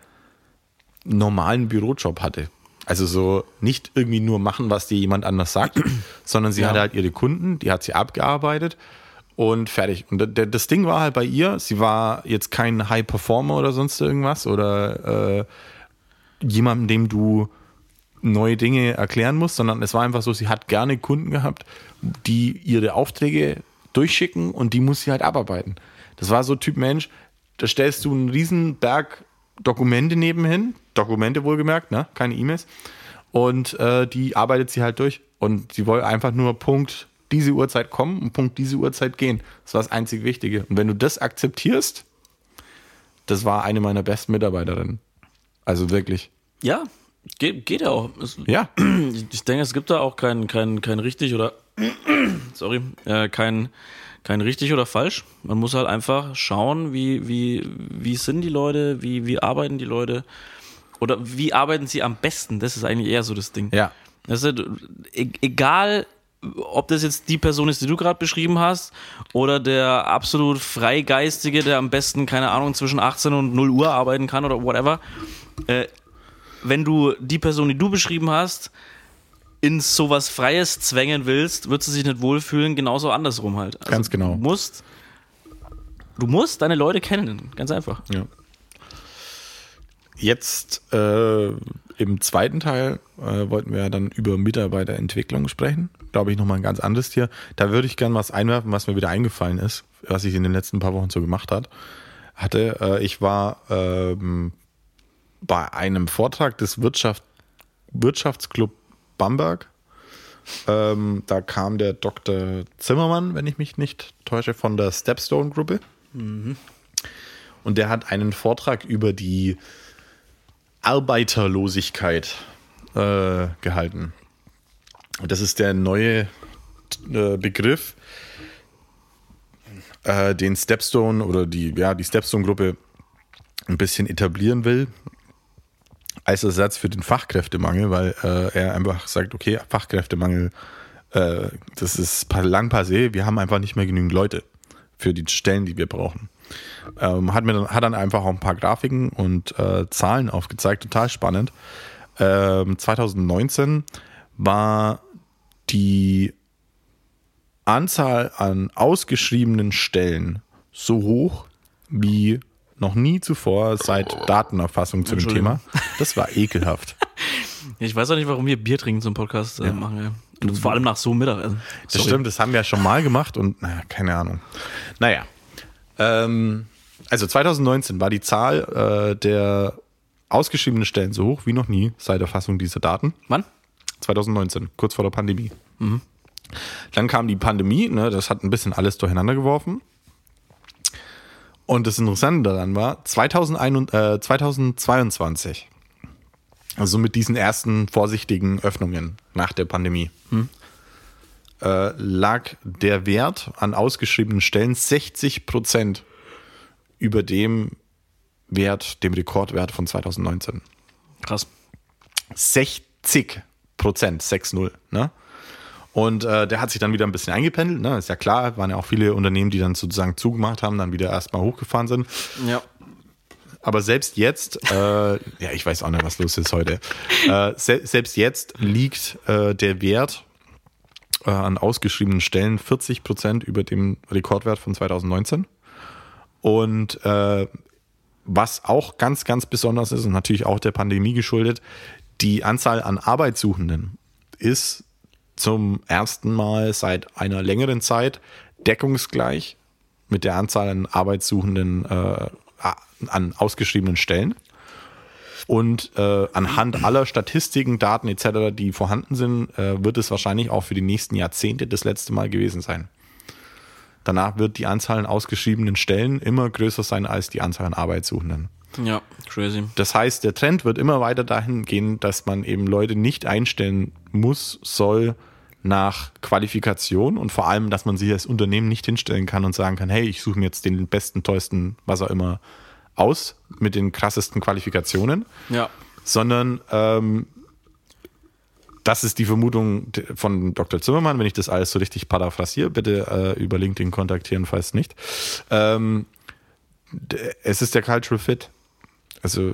[SPEAKER 1] normalen Bürojob hatte. Also so nicht irgendwie nur machen, was dir jemand anders sagt, sondern sie ja. hatte halt ihre Kunden, die hat sie abgearbeitet und fertig. Und das Ding war halt bei ihr, sie war jetzt kein High Performer oder sonst irgendwas oder äh, jemandem, dem du neue Dinge erklären musst, sondern es war einfach so, sie hat gerne Kunden gehabt, die ihre Aufträge durchschicken und die muss sie halt abarbeiten. Das war so Typ Mensch, da stellst du einen riesen Berg Dokumente nebenhin, Dokumente wohlgemerkt, ne? keine E-Mails. und äh, die arbeitet sie halt durch. Und sie wollte einfach nur Punkt diese Uhrzeit kommen und Punkt diese Uhrzeit gehen. Das war das einzig Wichtige. Und wenn du das akzeptierst, das war eine meiner besten Mitarbeiterinnen. Also wirklich.
[SPEAKER 2] Ja, geht, geht ja auch. Es,
[SPEAKER 1] Ja.
[SPEAKER 2] ich denke, es gibt da auch kein, kein, kein richtig oder sorry, äh, kein, kein richtig oder falsch. Man muss halt einfach schauen, wie, wie, wie sind die Leute, wie, wie arbeiten die Leute oder wie arbeiten sie am besten. Das ist eigentlich eher so das Ding.
[SPEAKER 1] Ja.
[SPEAKER 2] Das ist, e egal, ob das jetzt die Person ist, die du gerade beschrieben hast, oder der absolut Freigeistige, der am besten, keine Ahnung, zwischen 18 und 0 Uhr arbeiten kann oder whatever. Äh, wenn du die Person, die du beschrieben hast, in sowas Freies zwängen willst, wird sie sich nicht wohlfühlen, genauso andersrum halt. Also
[SPEAKER 1] Ganz genau.
[SPEAKER 2] Du musst, du musst deine Leute kennen, ganz einfach.
[SPEAKER 1] Ja. Jetzt äh, im zweiten Teil äh, wollten wir dann über Mitarbeiterentwicklung sprechen. Glaube ich nochmal ein ganz anderes Tier. Da würde ich gerne was einwerfen, was mir wieder eingefallen ist, was ich in den letzten paar Wochen so gemacht hat, hatte. Äh, ich war ähm, bei einem Vortrag des Wirtschaft, Wirtschaftsclub Bamberg. Ähm, da kam der Dr. Zimmermann, wenn ich mich nicht täusche, von der Stepstone-Gruppe. Und der hat einen Vortrag über die Arbeiterlosigkeit äh, gehalten. Und das ist der neue äh, Begriff, äh, den Stepstone oder die, ja, die Stepstone-Gruppe ein bisschen etablieren will als Ersatz für den Fachkräftemangel, weil äh, er einfach sagt, okay, Fachkräftemangel, äh, das ist lang passé, wir haben einfach nicht mehr genügend Leute für die Stellen, die wir brauchen. Ähm, hat, mir dann, hat dann einfach auch ein paar Grafiken und äh, Zahlen aufgezeigt, total spannend. Ähm, 2019 war die Anzahl an ausgeschriebenen Stellen so hoch wie noch nie zuvor seit Datenerfassung zu dem. Thema. Das war ekelhaft.
[SPEAKER 2] Ich weiß auch nicht, warum wir Bier trinken zum Podcast äh, machen. Ja. Und vor allem nach so Mittagessen.
[SPEAKER 1] Das stimmt, das haben wir ja schon mal gemacht und naja, keine Ahnung. Naja. Ähm, also 2019 war die Zahl äh, der ausgeschriebenen Stellen so hoch wie noch nie seit Erfassung dieser Daten.
[SPEAKER 2] Wann?
[SPEAKER 1] 2019, kurz vor der Pandemie. Dann kam die Pandemie, ne, das hat ein bisschen alles durcheinander geworfen. Und das Interessante daran war, 2001, äh, 2022, also mit diesen ersten vorsichtigen Öffnungen nach der Pandemie, äh, lag der Wert an ausgeschriebenen Stellen 60 Prozent über dem Wert, dem Rekordwert von 2019.
[SPEAKER 2] Krass.
[SPEAKER 1] 60 Prozent, 6-0. Ne? Und äh, der hat sich dann wieder ein bisschen eingependelt. Ne? Ist ja klar, waren ja auch viele Unternehmen, die dann sozusagen zugemacht haben, dann wieder erstmal hochgefahren sind.
[SPEAKER 2] Ja.
[SPEAKER 1] Aber selbst jetzt, äh, ja, ich weiß auch nicht, was los ist heute. Äh, se selbst jetzt liegt äh, der Wert äh, an ausgeschriebenen Stellen 40 Prozent über dem Rekordwert von 2019. Und äh, was auch ganz, ganz besonders ist und natürlich auch der Pandemie geschuldet, die Anzahl an Arbeitssuchenden ist zum ersten Mal seit einer längeren Zeit deckungsgleich mit der Anzahl an Arbeitssuchenden äh, an ausgeschriebenen Stellen. Und äh, anhand aller Statistiken, Daten etc., die vorhanden sind, äh, wird es wahrscheinlich auch für die nächsten Jahrzehnte das letzte Mal gewesen sein. Danach wird die Anzahl an ausgeschriebenen Stellen immer größer sein als die Anzahl an Arbeitssuchenden.
[SPEAKER 2] Ja, crazy.
[SPEAKER 1] Das heißt, der Trend wird immer weiter dahin gehen, dass man eben Leute nicht einstellen muss, soll nach Qualifikation und vor allem, dass man sich als Unternehmen nicht hinstellen kann und sagen kann, hey, ich suche mir jetzt den besten, tollsten, was auch immer aus mit den krassesten Qualifikationen,
[SPEAKER 2] Ja.
[SPEAKER 1] sondern ähm, das ist die Vermutung von Dr. Zimmermann, wenn ich das alles so richtig paraphrasiere, bitte äh, über LinkedIn kontaktieren, falls nicht. Ähm, es ist der Cultural Fit. Also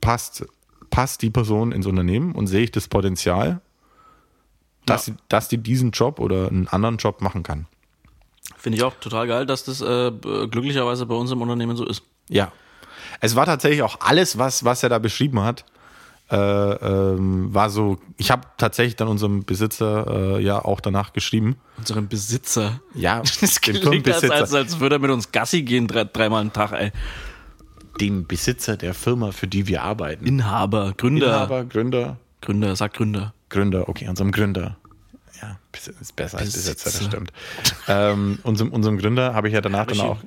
[SPEAKER 1] passt, passt die Person ins Unternehmen und sehe ich das Potenzial, dass,
[SPEAKER 2] Ja.
[SPEAKER 1] sie, dass die diesen Job oder einen anderen Job machen kann.
[SPEAKER 2] Finde ich auch total geil, dass das äh, glücklicherweise bei uns im Unternehmen so ist.
[SPEAKER 1] Ja. Es war tatsächlich auch alles, was, was er da beschrieben hat, äh, ähm, war so, ich habe tatsächlich dann unserem Besitzer äh, ja auch danach geschrieben.
[SPEAKER 2] Unseren Besitzer.
[SPEAKER 1] Ja,
[SPEAKER 2] Das klingt, als, als, als würde er mit uns Gassi gehen, drei, dreimal am Tag, ey.
[SPEAKER 1] Dem Besitzer der Firma, für die wir arbeiten.
[SPEAKER 2] Inhaber, Gründer.
[SPEAKER 1] Inhaber, Gründer,
[SPEAKER 2] Gründer, sag Gründer.
[SPEAKER 1] Gründer, okay, unserem Gründer. Ja, ist besser als Besitzer, das stimmt. ähm, unserem, unserem Gründer habe ich ja danach dann auch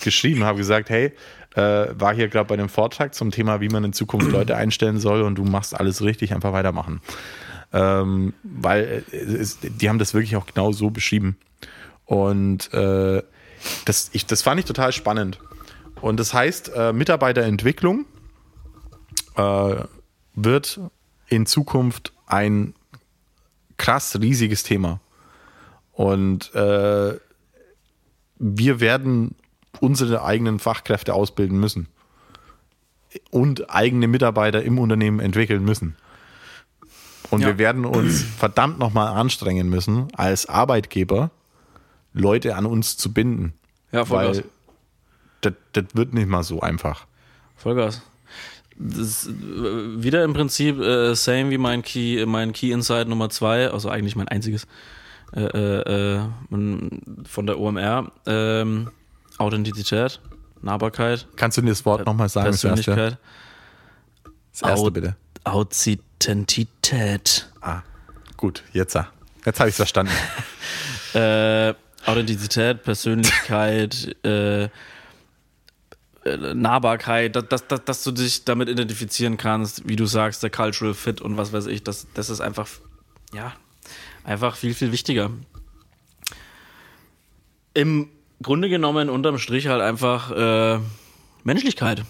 [SPEAKER 1] geschrieben, habe gesagt, hey, äh, war hier gerade bei einem Vortrag zum Thema, wie man in Zukunft Leute einstellen soll und du machst alles richtig, einfach weitermachen. Ähm, weil äh, es, die haben das wirklich auch genau so beschrieben. Und äh, das, ich, das fand ich total spannend. Und das heißt, äh, Mitarbeiterentwicklung äh, wird in Zukunft ein krass riesiges Thema. Und äh, wir werden unsere eigenen Fachkräfte ausbilden müssen und eigene Mitarbeiter im Unternehmen entwickeln müssen. Und
[SPEAKER 2] Ja.
[SPEAKER 1] wir werden uns verdammt nochmal anstrengen müssen, als Arbeitgeber Leute an uns zu binden.
[SPEAKER 2] Ja, Vollgas.
[SPEAKER 1] Weil das, das wird nicht mal so einfach.
[SPEAKER 2] Vollgas. Das äh, wieder im Prinzip äh, same wie mein Key, mein Key Insight Nummer zwei, also eigentlich mein einziges äh, äh, äh, von der OMR. Ähm, Authentizität, Nahbarkeit,
[SPEAKER 1] Kannst du dir das Wort nochmal sagen? Das erste,
[SPEAKER 2] Persönlichkeit.
[SPEAKER 1] das erste bitte.
[SPEAKER 2] Authentität.
[SPEAKER 1] Ah, gut, jetzt. Jetzt habe ich es verstanden.
[SPEAKER 2] Äh, Authentizität, Persönlichkeit, äh, Nahbarkeit, dass, dass, dass, dass du dich damit identifizieren kannst, wie du sagst, der Cultural Fit und was weiß ich, das, das ist einfach, ja, einfach viel, viel wichtiger. Im Grunde genommen unterm Strich halt einfach äh, Menschlichkeit.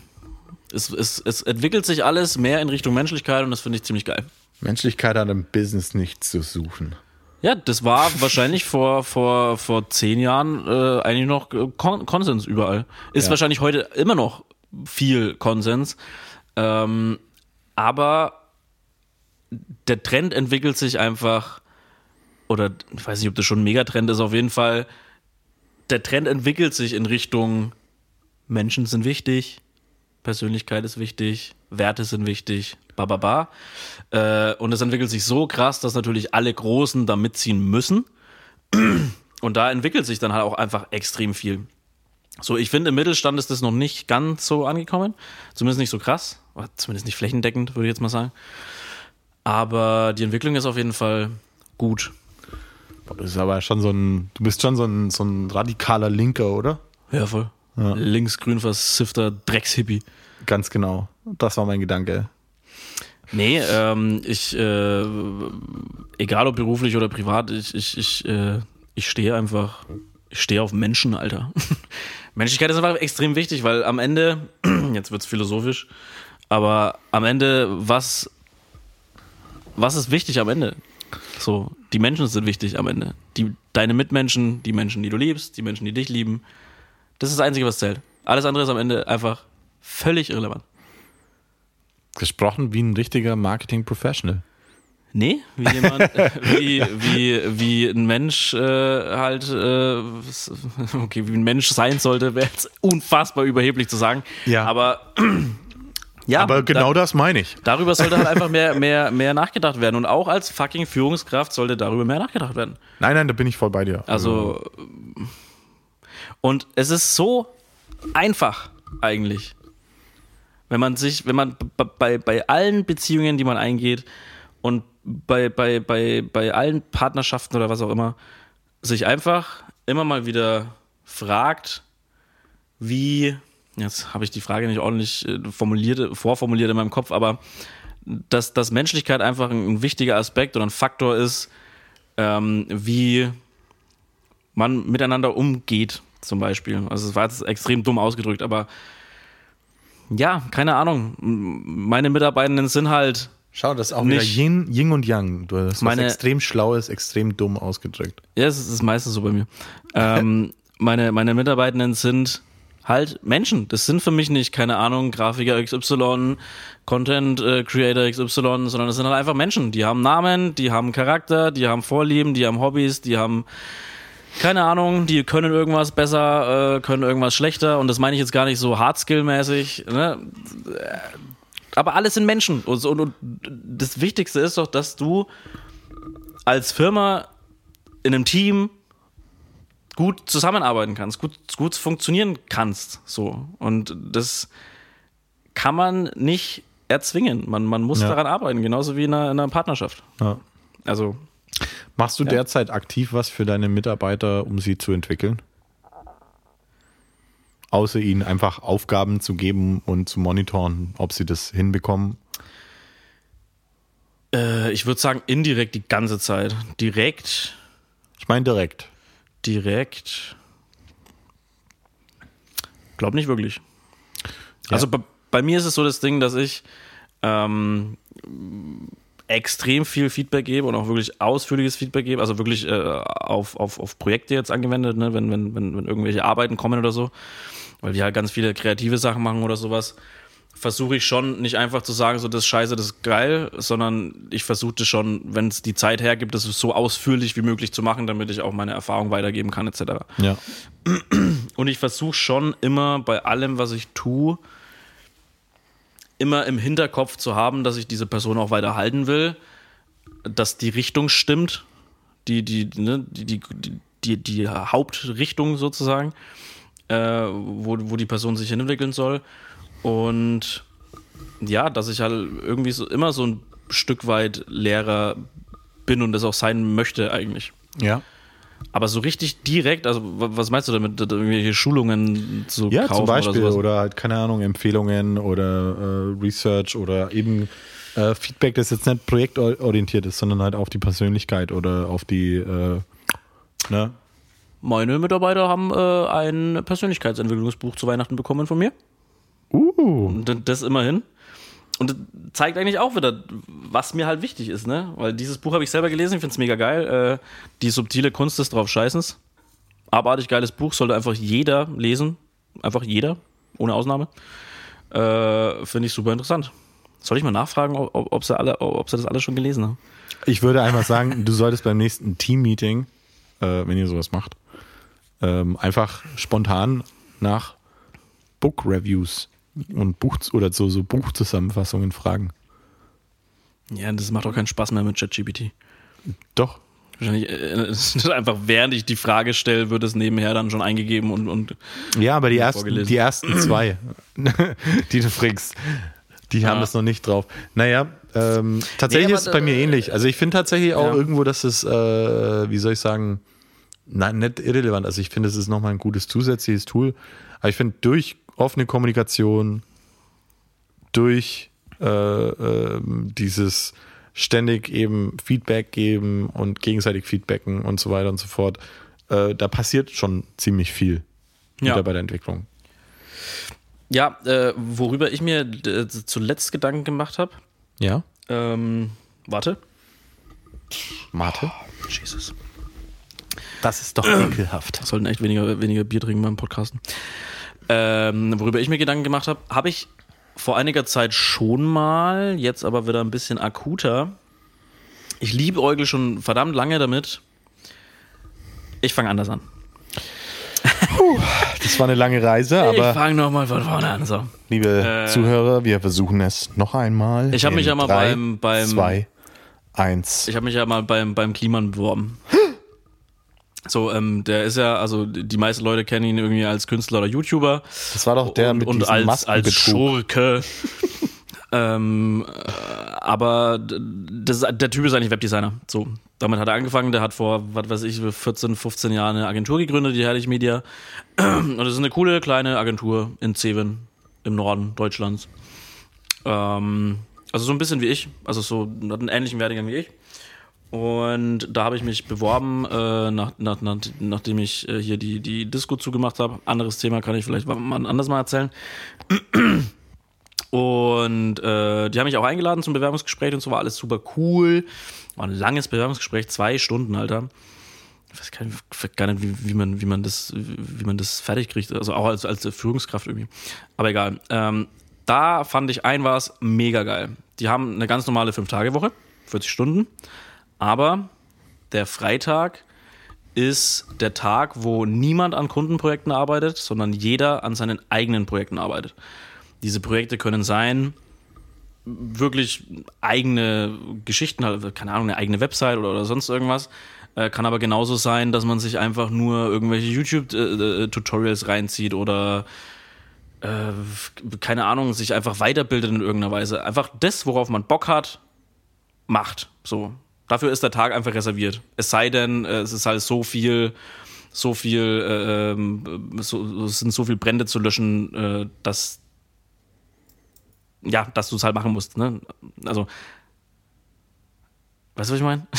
[SPEAKER 2] Es, es, es entwickelt sich alles mehr in Richtung Menschlichkeit und das finde ich ziemlich geil.
[SPEAKER 1] Menschlichkeit hat im Business nichts zu suchen.
[SPEAKER 2] Ja, das war wahrscheinlich vor, vor, vor zehn Jahren äh, eigentlich noch äh, Kon Konsens überall. Ist
[SPEAKER 1] Ja.
[SPEAKER 2] wahrscheinlich heute immer noch viel Konsens. Ähm, aber der Trend entwickelt sich einfach, oder ich weiß nicht, ob das schon ein Megatrend ist, auf jeden Fall, der Trend entwickelt sich in Richtung Menschen sind wichtig, Persönlichkeit ist wichtig, Werte sind wichtig, ba ba ba. Äh, und es entwickelt sich so krass, dass natürlich alle Großen da mitziehen müssen. Und da entwickelt sich dann halt auch einfach extrem viel. So, ich finde, im Mittelstand ist das noch nicht ganz so angekommen. Zumindest nicht so krass. Oder zumindest nicht flächendeckend, würde ich jetzt mal sagen. Aber die Entwicklung ist auf jeden Fall gut.
[SPEAKER 1] Du bist aber schon so ein, du bist schon so ein, so ein radikaler Linker, oder?
[SPEAKER 2] Ja, voll. Linksgrün versiffter Dreckshippie.
[SPEAKER 1] Ganz genau. Das war mein Gedanke.
[SPEAKER 2] Nee, ähm, ich, äh, egal ob beruflich oder privat, ich, ich, ich, äh, ich stehe einfach, ich stehe auf Menschen, Alter. Menschlichkeit ist einfach extrem wichtig, weil am Ende, jetzt wird's philosophisch, aber am Ende, was, was ist wichtig am Ende? So, die Menschen sind wichtig am Ende. Die, deine Mitmenschen, die Menschen, die du liebst, die Menschen, die dich lieben. Das ist das Einzige, was zählt. Alles andere ist am Ende einfach völlig irrelevant.
[SPEAKER 1] Gesprochen wie ein richtiger Marketing-Professional.
[SPEAKER 2] Nee, wie jemand, wie, wie, wie ein Mensch äh, halt, äh, okay, wie ein Mensch sein sollte, wäre jetzt unfassbar überheblich zu sagen.
[SPEAKER 1] Ja.
[SPEAKER 2] Aber ja,
[SPEAKER 1] Aber genau
[SPEAKER 2] da,
[SPEAKER 1] das meine ich.
[SPEAKER 2] darüber sollte halt einfach mehr, mehr, mehr nachgedacht werden. Und auch als fucking Führungskraft sollte darüber mehr nachgedacht werden.
[SPEAKER 1] Nein, nein, da bin ich voll bei dir.
[SPEAKER 2] Also, und es ist so einfach eigentlich. Wenn man sich, wenn man bei, bei allen Beziehungen, die man eingeht und bei, bei, bei, bei allen Partnerschaften oder was auch immer, sich einfach immer mal wieder fragt, wie, jetzt habe ich die Frage nicht ordentlich äh, formuliert, vorformuliert in meinem Kopf, aber dass, dass Menschlichkeit einfach ein, ein wichtiger Aspekt oder ein Faktor ist, ähm, wie man miteinander umgeht, zum Beispiel. Also es war jetzt extrem dumm ausgedrückt, aber ja, keine Ahnung. Meine Mitarbeitenden sind halt,
[SPEAKER 1] Schau, das ist auch
[SPEAKER 2] Nicht-
[SPEAKER 1] wieder Yin, Yin und Yang. Du hast
[SPEAKER 2] Meine-
[SPEAKER 1] extrem Schlaues, extrem dumm ausgedrückt.
[SPEAKER 2] ja, es ist meistens so bei mir. Ähm, meine, meine Mitarbeitenden sind halt Menschen. Das sind für mich nicht, keine Ahnung, Grafiker XY, Content äh, Creator XY, sondern das sind halt einfach Menschen. Die haben Namen, die haben Charakter, die haben Vorlieben, die haben Hobbys, die haben keine Ahnung, die können irgendwas besser, äh, können irgendwas schlechter und das meine ich jetzt gar nicht so hardskill-mäßig. Ne? Aber alles sind Menschen und, und, und das Wichtigste ist doch, dass du als Firma in einem Team gut zusammenarbeiten kannst, gut, gut funktionieren kannst. So. Und das kann man nicht erzwingen. Man, man muss
[SPEAKER 1] Ja.
[SPEAKER 2] daran arbeiten, genauso wie in einer, in einer Partnerschaft.
[SPEAKER 1] Ja.
[SPEAKER 2] Also,
[SPEAKER 1] Machst du derzeit aktiv was für deine Mitarbeiter, um sie zu entwickeln? Außer ihnen einfach Aufgaben zu geben und zu monitoren, ob sie das hinbekommen.
[SPEAKER 2] äh, ich würde sagen, indirekt die ganze Zeit. Direkt,
[SPEAKER 1] Ich meine direkt.
[SPEAKER 2] direkt. Glaub nicht wirklich. Also bei, bei mir ist es so das Ding, dass ich ähm, extrem viel Feedback gebe und auch wirklich ausführliches Feedback gebe, also wirklich äh, auf, auf, auf Projekte jetzt angewendet, ne? wenn, wenn, wenn, wenn irgendwelche Arbeiten kommen oder so, weil wir halt ganz viele kreative Sachen machen oder sowas, versuche ich schon nicht einfach zu sagen, so das ist scheiße, das ist geil, sondern ich versuche das schon, wenn es die Zeit hergibt, das so ausführlich wie möglich zu machen, damit ich auch meine Erfahrung weitergeben kann, etc.
[SPEAKER 1] Ja.
[SPEAKER 2] Und ich versuche schon immer bei allem, was ich tue, immer im Hinterkopf zu haben, dass ich diese Person auch weiter halten will, dass die Richtung stimmt, die, die, ne, die, die, die, die Hauptrichtung sozusagen, äh, wo, wo die Person sich hinentwickeln soll. Und ja, dass ich halt irgendwie so immer so ein Stück weit Lehrer bin und das auch sein möchte eigentlich.
[SPEAKER 1] Ja.
[SPEAKER 2] Aber so richtig direkt, also wa- was meinst du damit, irgendwelche Schulungen zu
[SPEAKER 1] Ja,
[SPEAKER 2] kaufen
[SPEAKER 1] zum Beispiel.
[SPEAKER 2] oder
[SPEAKER 1] Oder, halt, keine Ahnung, Empfehlungen oder äh, Research oder eben äh, Feedback, das jetzt nicht projektorientiert ist, sondern halt auf die Persönlichkeit oder auf die, äh, ne?
[SPEAKER 2] Meine Mitarbeiter haben äh, ein Persönlichkeitsentwicklungsbuch zu Weihnachten bekommen von mir.
[SPEAKER 1] Uh.
[SPEAKER 2] Das immerhin. Und das zeigt eigentlich auch wieder, was mir halt wichtig ist, ne? Weil dieses Buch habe ich selber gelesen, ich finde es mega geil. Äh, die subtile Kunst des Draufscheißens. Abartig geiles Buch, sollte einfach jeder lesen. Einfach jeder, ohne Ausnahme. Äh, finde ich super interessant. Soll ich mal nachfragen, ob, ob, sie alle, ob sie das alle schon gelesen haben?
[SPEAKER 1] Ich würde einfach sagen, du solltest beim nächsten Team-Meeting, äh, wenn ihr sowas macht, ähm, einfach spontan nach Book-Reviews und Buch oder so, so Buchzusammenfassungen fragen.
[SPEAKER 2] Ja, das macht auch keinen Spaß mehr mit ChatGPT.
[SPEAKER 1] Doch.
[SPEAKER 2] Wahrscheinlich äh, einfach während ich die Frage stelle, wird es nebenher dann schon eingegeben und, und
[SPEAKER 1] Ja, aber die ersten, die ersten zwei, die du fragst, die haben
[SPEAKER 2] Ja.
[SPEAKER 1] das noch nicht drauf. Naja, ähm, tatsächlich
[SPEAKER 2] Nee,
[SPEAKER 1] ist es bei mir
[SPEAKER 2] äh,
[SPEAKER 1] ähnlich. Also ich finde tatsächlich auch
[SPEAKER 2] ja.
[SPEAKER 1] irgendwo, dass es, äh, wie soll ich sagen, nein, nicht irrelevant. Also ich finde, es ist nochmal ein gutes zusätzliches Tool. Aber ich finde, durch offene Kommunikation, durch äh, ähm, dieses ständig eben Feedback geben und gegenseitig Feedbacken und so weiter und so fort, äh, da passiert schon ziemlich viel
[SPEAKER 2] Ja.
[SPEAKER 1] Mitarbeiterentwicklung.
[SPEAKER 2] Ja, äh, worüber ich mir äh, zuletzt Gedanken gemacht habe.
[SPEAKER 1] Ja?
[SPEAKER 2] Ähm, warte.
[SPEAKER 1] Mate?
[SPEAKER 2] Jesus.
[SPEAKER 1] Das ist doch ekelhaft.
[SPEAKER 2] Sollten echt weniger, weniger Bier trinken beim Podcasten. Ähm, worüber ich mir Gedanken gemacht habe, habe ich vor einiger Zeit schon mal, jetzt aber wieder ein bisschen akuter. Ich liebe Eugel schon verdammt lange damit. Ich fange anders an.
[SPEAKER 1] Das war eine lange Reise,
[SPEAKER 2] ich
[SPEAKER 1] aber
[SPEAKER 2] fange nochmal von vorne an. So.
[SPEAKER 1] liebe Zuhörer, wir versuchen es noch einmal.
[SPEAKER 2] Ich hab mich ja mal
[SPEAKER 1] drei,
[SPEAKER 2] beim- beim-
[SPEAKER 1] zwei, eins.
[SPEAKER 2] Ich habe mich ja mal beim, beim Kliman beworben. So, ähm, der ist ja, also die meisten Leute kennen ihn irgendwie als Künstler oder YouTuber.
[SPEAKER 1] Das war doch der
[SPEAKER 2] und,
[SPEAKER 1] mit
[SPEAKER 2] und
[SPEAKER 1] diesem
[SPEAKER 2] als, als. Schurke. ähm, äh, aber das, der Typ ist eigentlich Webdesigner. So, damit hat er angefangen. Der hat vor, was weiß ich, 14, 15 Jahren eine Agentur gegründet, die Herrlich Media. Und das ist eine coole kleine Agentur in Zeven im Norden Deutschlands. Ähm, also so ein bisschen wie ich. Also so hat einen ähnlichen Werdegang wie ich. Und da habe ich mich beworben, äh, nach, nach, nach, nachdem ich äh, hier die, die Disco zugemacht habe. Anderes Thema kann ich vielleicht mal anders mal erzählen. Und äh, die haben mich auch eingeladen zum Bewerbungsgespräch und so war alles super cool. War ein langes Bewerbungsgespräch, zwei Stunden, Alter. Ich weiß gar nicht, wie, wie, man, wie, man das, wie man das fertig kriegt. Also auch als, als Führungskraft irgendwie. Aber egal. Ähm, da fand ich ein was mega geil. Die haben eine ganz normale 5-Tage-Woche, 40 Stunden. Aber der Freitag ist der Tag, wo niemand an Kundenprojekten arbeitet, sondern jeder an seinen eigenen Projekten arbeitet. Diese Projekte können sein, wirklich eigene Geschichten, halt, keine Ahnung, eine eigene Website oder, oder sonst irgendwas. Äh, kann aber genauso sein, dass man sich einfach nur irgendwelche YouTube-Tutorials reinzieht oder äh, keine Ahnung, sich einfach weiterbildet in irgendeiner Weise. Einfach das, worauf man Bock hat, macht. So. Dafür ist der Tag einfach reserviert. Es sei denn, äh, es ist halt so viel, so viel, äh, ähm, so, es sind so viele Brände zu löschen, äh, dass ja, dass du es halt machen musst. Ne? Also, weißt du, was ich meine?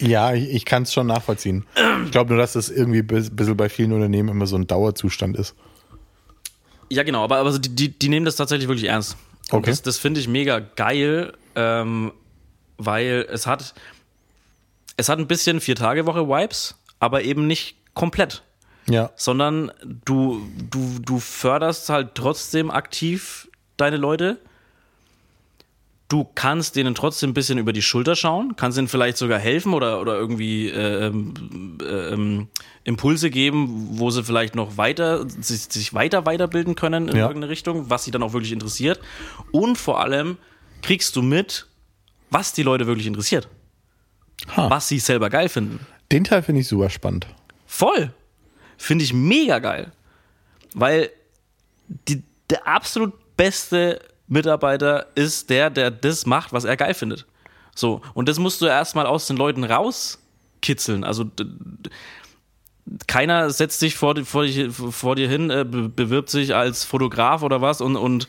[SPEAKER 1] Ja, ich, ich kann es schon nachvollziehen. Ich glaube nur, dass das irgendwie ein bisschen bei vielen Unternehmen immer so ein Dauerzustand ist.
[SPEAKER 2] Ja, genau, aber, aber die, die, die nehmen das tatsächlich wirklich ernst. Und
[SPEAKER 1] Okay.
[SPEAKER 2] Das, das finde ich mega geil, ähm, weil es hat, es hat ein bisschen Vier-Tage-Woche-Vibes, aber eben nicht komplett.
[SPEAKER 1] Ja.
[SPEAKER 2] Sondern du, du, du förderst halt trotzdem aktiv deine Leute. Du kannst denen trotzdem ein bisschen über die Schulter schauen, kannst ihnen vielleicht sogar helfen oder, oder irgendwie ähm, ähm, Impulse geben, wo sie vielleicht noch weiter, sich, sich weiter weiterbilden können in
[SPEAKER 1] Ja.
[SPEAKER 2] irgendeine Richtung, was sie dann auch wirklich interessiert. Und vor allem kriegst du mit, was die Leute wirklich interessiert.
[SPEAKER 1] Ha.
[SPEAKER 2] Was sie selber geil finden.
[SPEAKER 1] Den Teil finde ich super spannend.
[SPEAKER 2] Voll. Finde ich mega geil. Weil die, der absolut beste Mitarbeiter ist der, der das macht, was er geil findet. So. Und das musst du erstmal aus den Leuten rauskitzeln. Also keiner setzt sich vor, vor, vor dir hin, äh, be- bewirbt sich als Fotograf oder was und, und,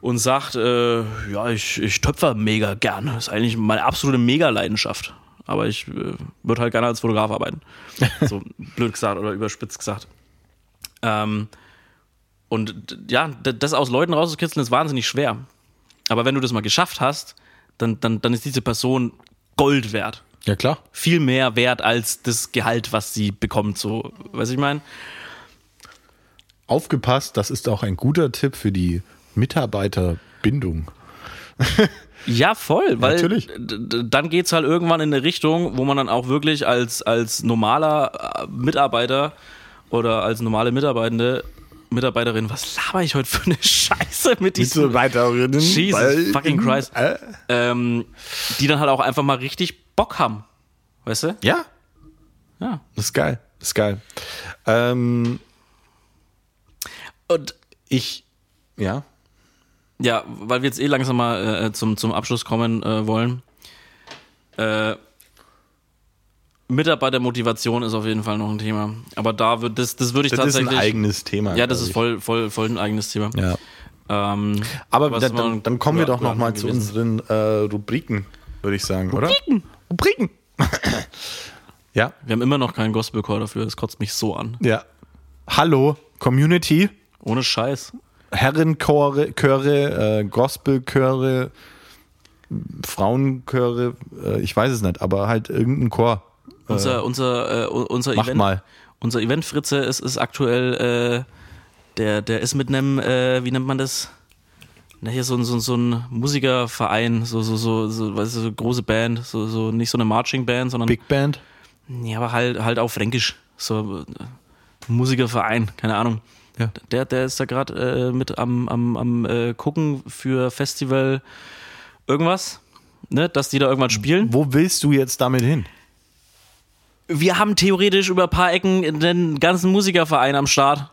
[SPEAKER 2] und sagt, äh, ja, ich, ich töpfer mega gern. Das ist eigentlich meine absolute Mega-Leidenschaft. Aber ich äh, würde halt gerne als Fotograf arbeiten. So blöd gesagt oder überspitzt gesagt. Ähm, und ja, das aus Leuten rauszukitzeln ist wahnsinnig schwer. Aber wenn du das mal geschafft hast, dann, dann, dann ist diese Person Gold wert.
[SPEAKER 1] Ja, klar.
[SPEAKER 2] Viel mehr wert als das Gehalt, was sie bekommt. So, weiß ich meine?
[SPEAKER 1] Aufgepasst, das ist auch ein guter Tipp für die Mitarbeiterbindung.
[SPEAKER 2] Ja, voll, weil
[SPEAKER 1] Natürlich.
[SPEAKER 2] dann geht's halt irgendwann in eine Richtung, wo man dann auch wirklich als, als normaler äh, Mitarbeiter oder als normale Mitarbeitende, Mitarbeiterin, was laber ich heute für eine Scheiße mit diesen
[SPEAKER 1] Mitarbeiterinnen.
[SPEAKER 2] Jesus fucking Christ.
[SPEAKER 1] Äh,
[SPEAKER 2] ähm, die dann halt auch einfach mal richtig Bock haben. Weißt du?
[SPEAKER 1] ja,
[SPEAKER 2] Ja.
[SPEAKER 1] das ist geil. Das ist geil. Ähm,
[SPEAKER 2] Und
[SPEAKER 1] ich, ja,
[SPEAKER 2] ja, weil wir jetzt eh langsam mal äh, zum, zum Abschluss kommen äh, wollen. Äh, Mitarbeitermotivation ist auf jeden Fall noch ein Thema. Aber da wird das, das würde ich
[SPEAKER 1] das ist
[SPEAKER 2] tatsächlich.
[SPEAKER 1] ein eigenes Thema.
[SPEAKER 2] ja, das ist voll, voll, voll ein eigenes Thema.
[SPEAKER 1] Ja.
[SPEAKER 2] Ähm,
[SPEAKER 1] Aber da, dann, dann kommen wir doch noch mal zu unseren äh, Rubriken, würde ich sagen, oder? Rubriken. Rubriken. ja,
[SPEAKER 2] Wir haben immer noch keinen Gospelchor dafür, das kotzt mich so an.
[SPEAKER 1] ja. Hallo, Community,
[SPEAKER 2] Ohne Scheiß.
[SPEAKER 1] Herrenchöre, Chöre, äh, Gospelchöre, Frauenchöre, äh, ich weiß es nicht, aber halt irgendein Chor.
[SPEAKER 2] Unser, unser, äh, unser
[SPEAKER 1] mach
[SPEAKER 2] Event,
[SPEAKER 1] mal.
[SPEAKER 2] unser Event Fritze ist, ist aktuell, äh, der, der ist mit einem, äh, wie nennt man das? Na, hier so, ein- so, ein- so ein Musikerverein, so, so, so, so, weißt du, so große Band, so, so, nicht so eine Marching Band, sondern,
[SPEAKER 1] Big Band.
[SPEAKER 2] ja, aber halt, halt auch fränkisch, so, äh, Musikerverein, keine Ahnung.
[SPEAKER 1] Ja.
[SPEAKER 2] Der, der ist da gerade äh, mit am, am, am äh, gucken für Festival irgendwas, ne, dass die da irgendwann spielen.
[SPEAKER 1] Wo willst du jetzt damit hin?
[SPEAKER 2] Wir haben theoretisch über ein paar Ecken den ganzen Musikerverein am Start.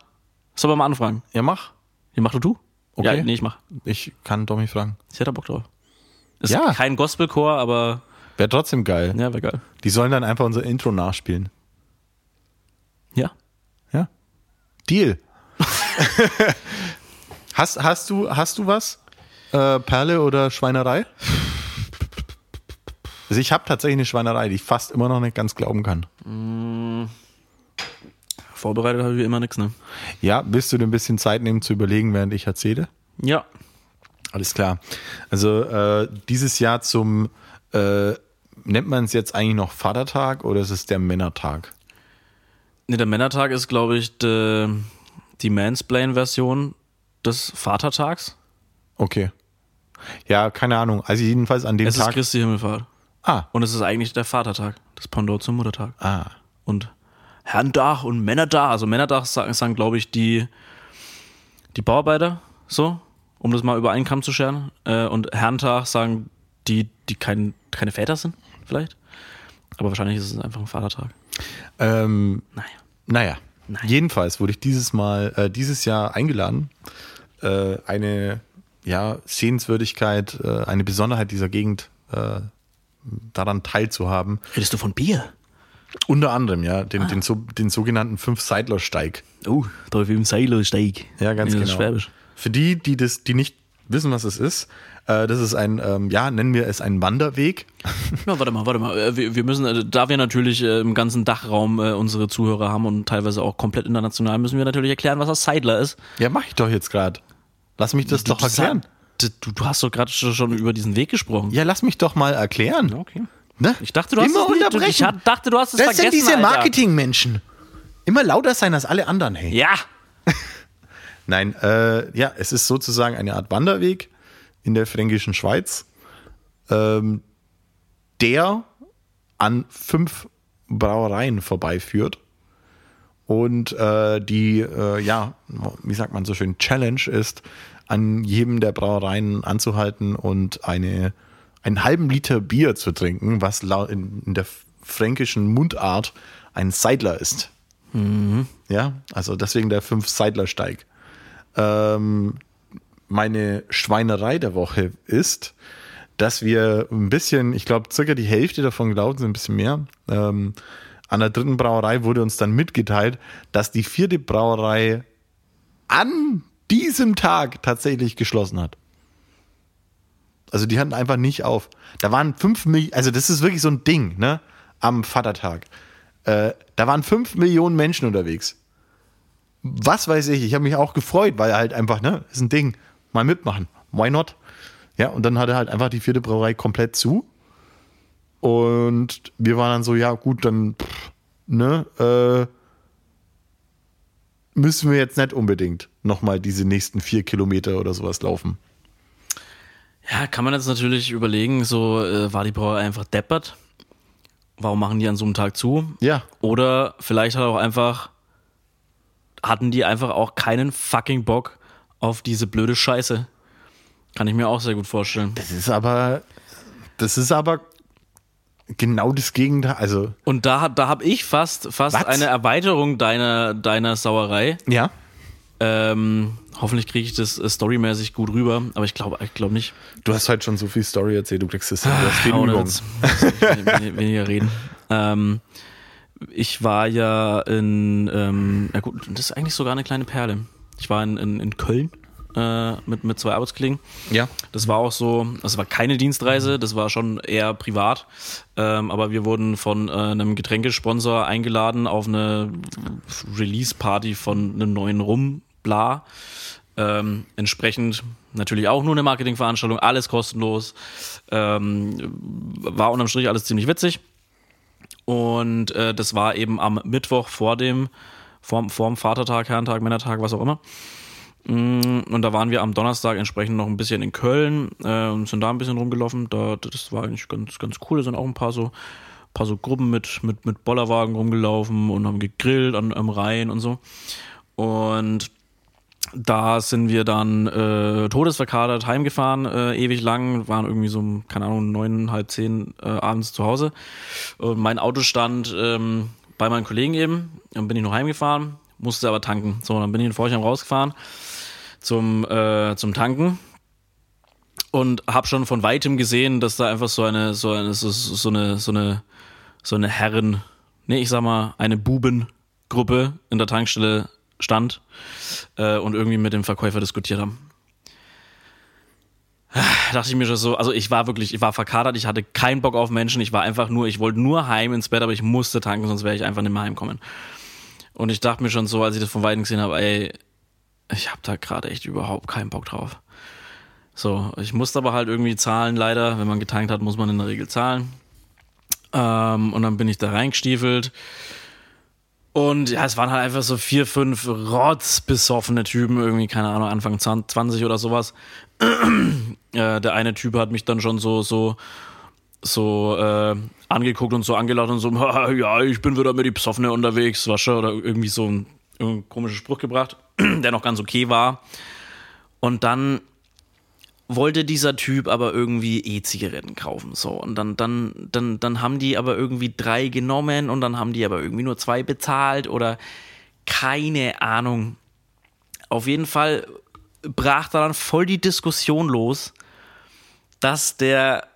[SPEAKER 2] Sollen wir mal anfragen?
[SPEAKER 1] Ja, mach.
[SPEAKER 2] Ja, mach doch du?
[SPEAKER 1] Okay.
[SPEAKER 2] Ja, nee, ich mach.
[SPEAKER 1] Ich kann Domi fragen.
[SPEAKER 2] Ich hätte Bock drauf. Ist
[SPEAKER 1] Ja.
[SPEAKER 2] kein Gospelchor, aber
[SPEAKER 1] Wäre trotzdem geil.
[SPEAKER 2] ja, wäre geil.
[SPEAKER 1] Die sollen dann einfach unser Intro nachspielen.
[SPEAKER 2] Ja.
[SPEAKER 1] Ja. Deal. hast, hast, du, hast du was? Äh, Perle oder Schweinerei? Also ich habe tatsächlich eine Schweinerei, die ich fast immer noch nicht ganz glauben kann.
[SPEAKER 2] Vorbereitet habe ich wie immer nichts, ne?
[SPEAKER 1] Ja, willst du dir ein bisschen Zeit nehmen zu überlegen, während ich erzähle?
[SPEAKER 2] Ja.
[SPEAKER 1] Alles klar. Also äh, dieses Jahr zum, äh, nennt man es jetzt eigentlich noch Vatertag oder ist es der Männertag?
[SPEAKER 2] Ne, der Männertag ist, glaube ich, de, die Mansplain-Version des Vatertags.
[SPEAKER 1] Okay. Ja, keine Ahnung. Also jedenfalls an dem
[SPEAKER 2] Es ist
[SPEAKER 1] Tag.
[SPEAKER 2] Christi Himmelfahrt.
[SPEAKER 1] ah,
[SPEAKER 2] Und es ist eigentlich der Vatertag, das Pendant zum Muttertag.
[SPEAKER 1] ah.
[SPEAKER 2] Und Herrentag und Männertag. Also Männertag sagen, sagen glaube ich, die, die Bauarbeiter, so, um das mal über einen Kamm zu scheren. Äh, und Herrentag sagen die, die kein, keine Väter sind, vielleicht. Aber wahrscheinlich ist es einfach ein Vatertag.
[SPEAKER 1] Ähm,
[SPEAKER 2] Naja.
[SPEAKER 1] naja.
[SPEAKER 2] Naja.
[SPEAKER 1] Jedenfalls wurde ich dieses Mal, äh, dieses Jahr eingeladen äh, eine ja, Sehenswürdigkeit, äh, eine Besonderheit dieser Gegend äh, daran teilzuhaben.
[SPEAKER 2] Redest du von Bier?
[SPEAKER 1] Unter anderem, ja, den, den, so, den sogenannten Fünf-Seidler-Steig.
[SPEAKER 2] Oh, da im Seilersteig.
[SPEAKER 1] Ja, ganz genau. Für die, die das, die nicht wissen, was es ist, äh, das ist ein, ähm, ja, nennen wir es einen Wanderweg.
[SPEAKER 2] Ja, warte mal, warte mal. Äh, Wir, wir müssen, äh, da wir natürlich äh, im ganzen Dachraum unsere Zuhörer haben und teilweise auch komplett international, müssen wir natürlich erklären, was das Seidler ist.
[SPEAKER 1] Ja, mach ich doch jetzt gerade. Lass mich das doch erklären.
[SPEAKER 2] Du, du, du hast doch gerade schon über diesen Weg gesprochen.
[SPEAKER 1] Ja, lass mich doch mal erklären.
[SPEAKER 2] Okay.
[SPEAKER 1] Ne?
[SPEAKER 2] Ich dachte, du hast
[SPEAKER 1] Immer
[SPEAKER 2] es nicht, du,
[SPEAKER 1] unterbrechen.
[SPEAKER 2] ich hat- dachte, du hast es
[SPEAKER 1] das
[SPEAKER 2] vergessen.
[SPEAKER 1] sind diese. Marketingmenschen. Immer lauter sein als alle anderen, hey.
[SPEAKER 2] Ja.
[SPEAKER 1] Nein, äh, ja, es ist sozusagen eine Art Wanderweg in der fränkischen Schweiz, ähm, der an fünf Brauereien vorbeiführt. Und äh, die, äh, ja, wie sagt man so schön, Challenge ist, an jedem der Brauereien anzuhalten und eine, einen halben Liter Bier zu trinken, was in, in der fränkischen Mundart ein Seidler ist. Ja, also deswegen der Fünf-Seidler-Steig. Ähm, meine Schweinerei der Woche ist, dass wir ein bisschen, ich glaube, circa die Hälfte davon gelaufen sind, ein bisschen mehr. Ähm, an der dritten Brauerei wurde uns dann mitgeteilt, dass die vierte Brauerei an diesem Tag tatsächlich geschlossen hat. Also die hatten einfach nicht auf. Da waren fünf Millionen, also das ist wirklich so ein Ding, ne? Am Vatertag. Äh, da waren fünf Millionen Menschen unterwegs. Was weiß ich, ich habe mich auch gefreut, weil halt einfach, ne, ist ein Ding. Mal mitmachen. Why not? Ja, und dann hatte halt einfach die vierte Brauerei komplett zu. Und wir waren dann so, ja, gut, dann, pff, ne, äh, müssen wir jetzt nicht unbedingt nochmal diese nächsten vier Kilometer oder sowas laufen.
[SPEAKER 2] Ja, kann man jetzt natürlich überlegen, so äh, war die Brauerei einfach deppert. Warum machen die an so einem Tag zu?
[SPEAKER 1] Ja.
[SPEAKER 2] Oder vielleicht hat auch einfach, hatten die einfach auch keinen fucking Bock auf diese blöde Scheiße. Kann ich mir auch sehr gut vorstellen.
[SPEAKER 1] Das ist aber, das ist aber genau das Gegenteil. Also,
[SPEAKER 2] Und da, da habe ich fast, fast eine Erweiterung deiner, deiner Sauerei.
[SPEAKER 1] ja.
[SPEAKER 2] Ähm, hoffentlich kriege ich das äh, storymäßig gut rüber, aber ich glaube ich glaub nicht.
[SPEAKER 1] Du hast heute schon so viel Story erzählt, du kriegst das hin. Du hast viel Übung.
[SPEAKER 2] Weniger reden. Ähm, ich war ja in, ähm, ja gut, das ist eigentlich sogar eine kleine Perle. Ich war in, in, in Köln äh, mit, mit zwei Arbeitskollegen.
[SPEAKER 1] Ja.
[SPEAKER 2] Das war auch so, das war keine Dienstreise, das war schon eher privat. Ähm, aber wir wurden von äh, einem Getränkesponsor eingeladen auf eine Release-Party von einem neuen Rum, bla. Ähm, entsprechend natürlich auch nur eine Marketingveranstaltung, alles kostenlos. Ähm, war unterm Strich alles ziemlich witzig. Und äh, das war eben am Mittwoch vor dem, vorm, vorm Vatertag, Herrentag, Männertag, was auch immer. Mm, Und da waren wir am Donnerstag entsprechend noch ein bisschen in Köln äh, und sind da ein bisschen rumgelaufen. Da, das war eigentlich ganz, ganz cool. Da sind auch ein paar so, paar so Gruppen mit, mit, mit Bollerwagen rumgelaufen und haben gegrillt an, am Rhein und so. Und da sind wir dann äh, todesverkadert heimgefahren, äh, ewig lang, waren irgendwie so, keine Ahnung, neun, halb zehn äh, abends zu Hause. Und mein Auto stand ähm, bei meinen Kollegen eben, dann bin ich noch heimgefahren, musste aber tanken. So, dann bin ich in Forchheim rausgefahren zum, äh, zum Tanken und habe schon von weitem gesehen, dass da einfach so eine, so eine, so, so eine, so eine, so eine Herren, nee, ich sag mal, eine Bubengruppe in der Tankstelle stand äh, und irgendwie mit dem Verkäufer diskutiert haben. Dachte ich mir schon so, also ich war wirklich, ich war verkadert, ich hatte keinen Bock auf Menschen, ich war einfach nur, ich wollte nur heim ins Bett, aber ich musste tanken, sonst wäre ich einfach nicht mehr heimkommen. Und ich dachte mir schon so, als ich das von Weitem gesehen habe, ey, ich habe da gerade echt überhaupt keinen Bock drauf. So, ich musste aber halt irgendwie zahlen, leider. Wenn man getankt hat, muss man in der Regel zahlen. Ähm, und dann bin ich da reingestiefelt. Und ja, es waren halt einfach so vier, fünf rotzbesoffene Typen, irgendwie, keine Ahnung, Anfang 20 oder sowas. äh, der eine Typ hat mich dann schon so, so, so äh, angeguckt und so angelacht und so, "Ha, ja, ich bin wieder mit die Besoffene unterwegs, wasche, oder irgendwie so ein, irgendein komischer Spruch gebracht, der noch ganz okay war. Und dann wollte dieser Typ aber irgendwie E-Zigaretten kaufen. So. Und dann, dann, dann, dann haben die aber irgendwie drei genommen und dann haben die aber irgendwie nur zwei bezahlt oder keine Ahnung. Auf jeden Fall brach da dann voll die Diskussion los, dass der,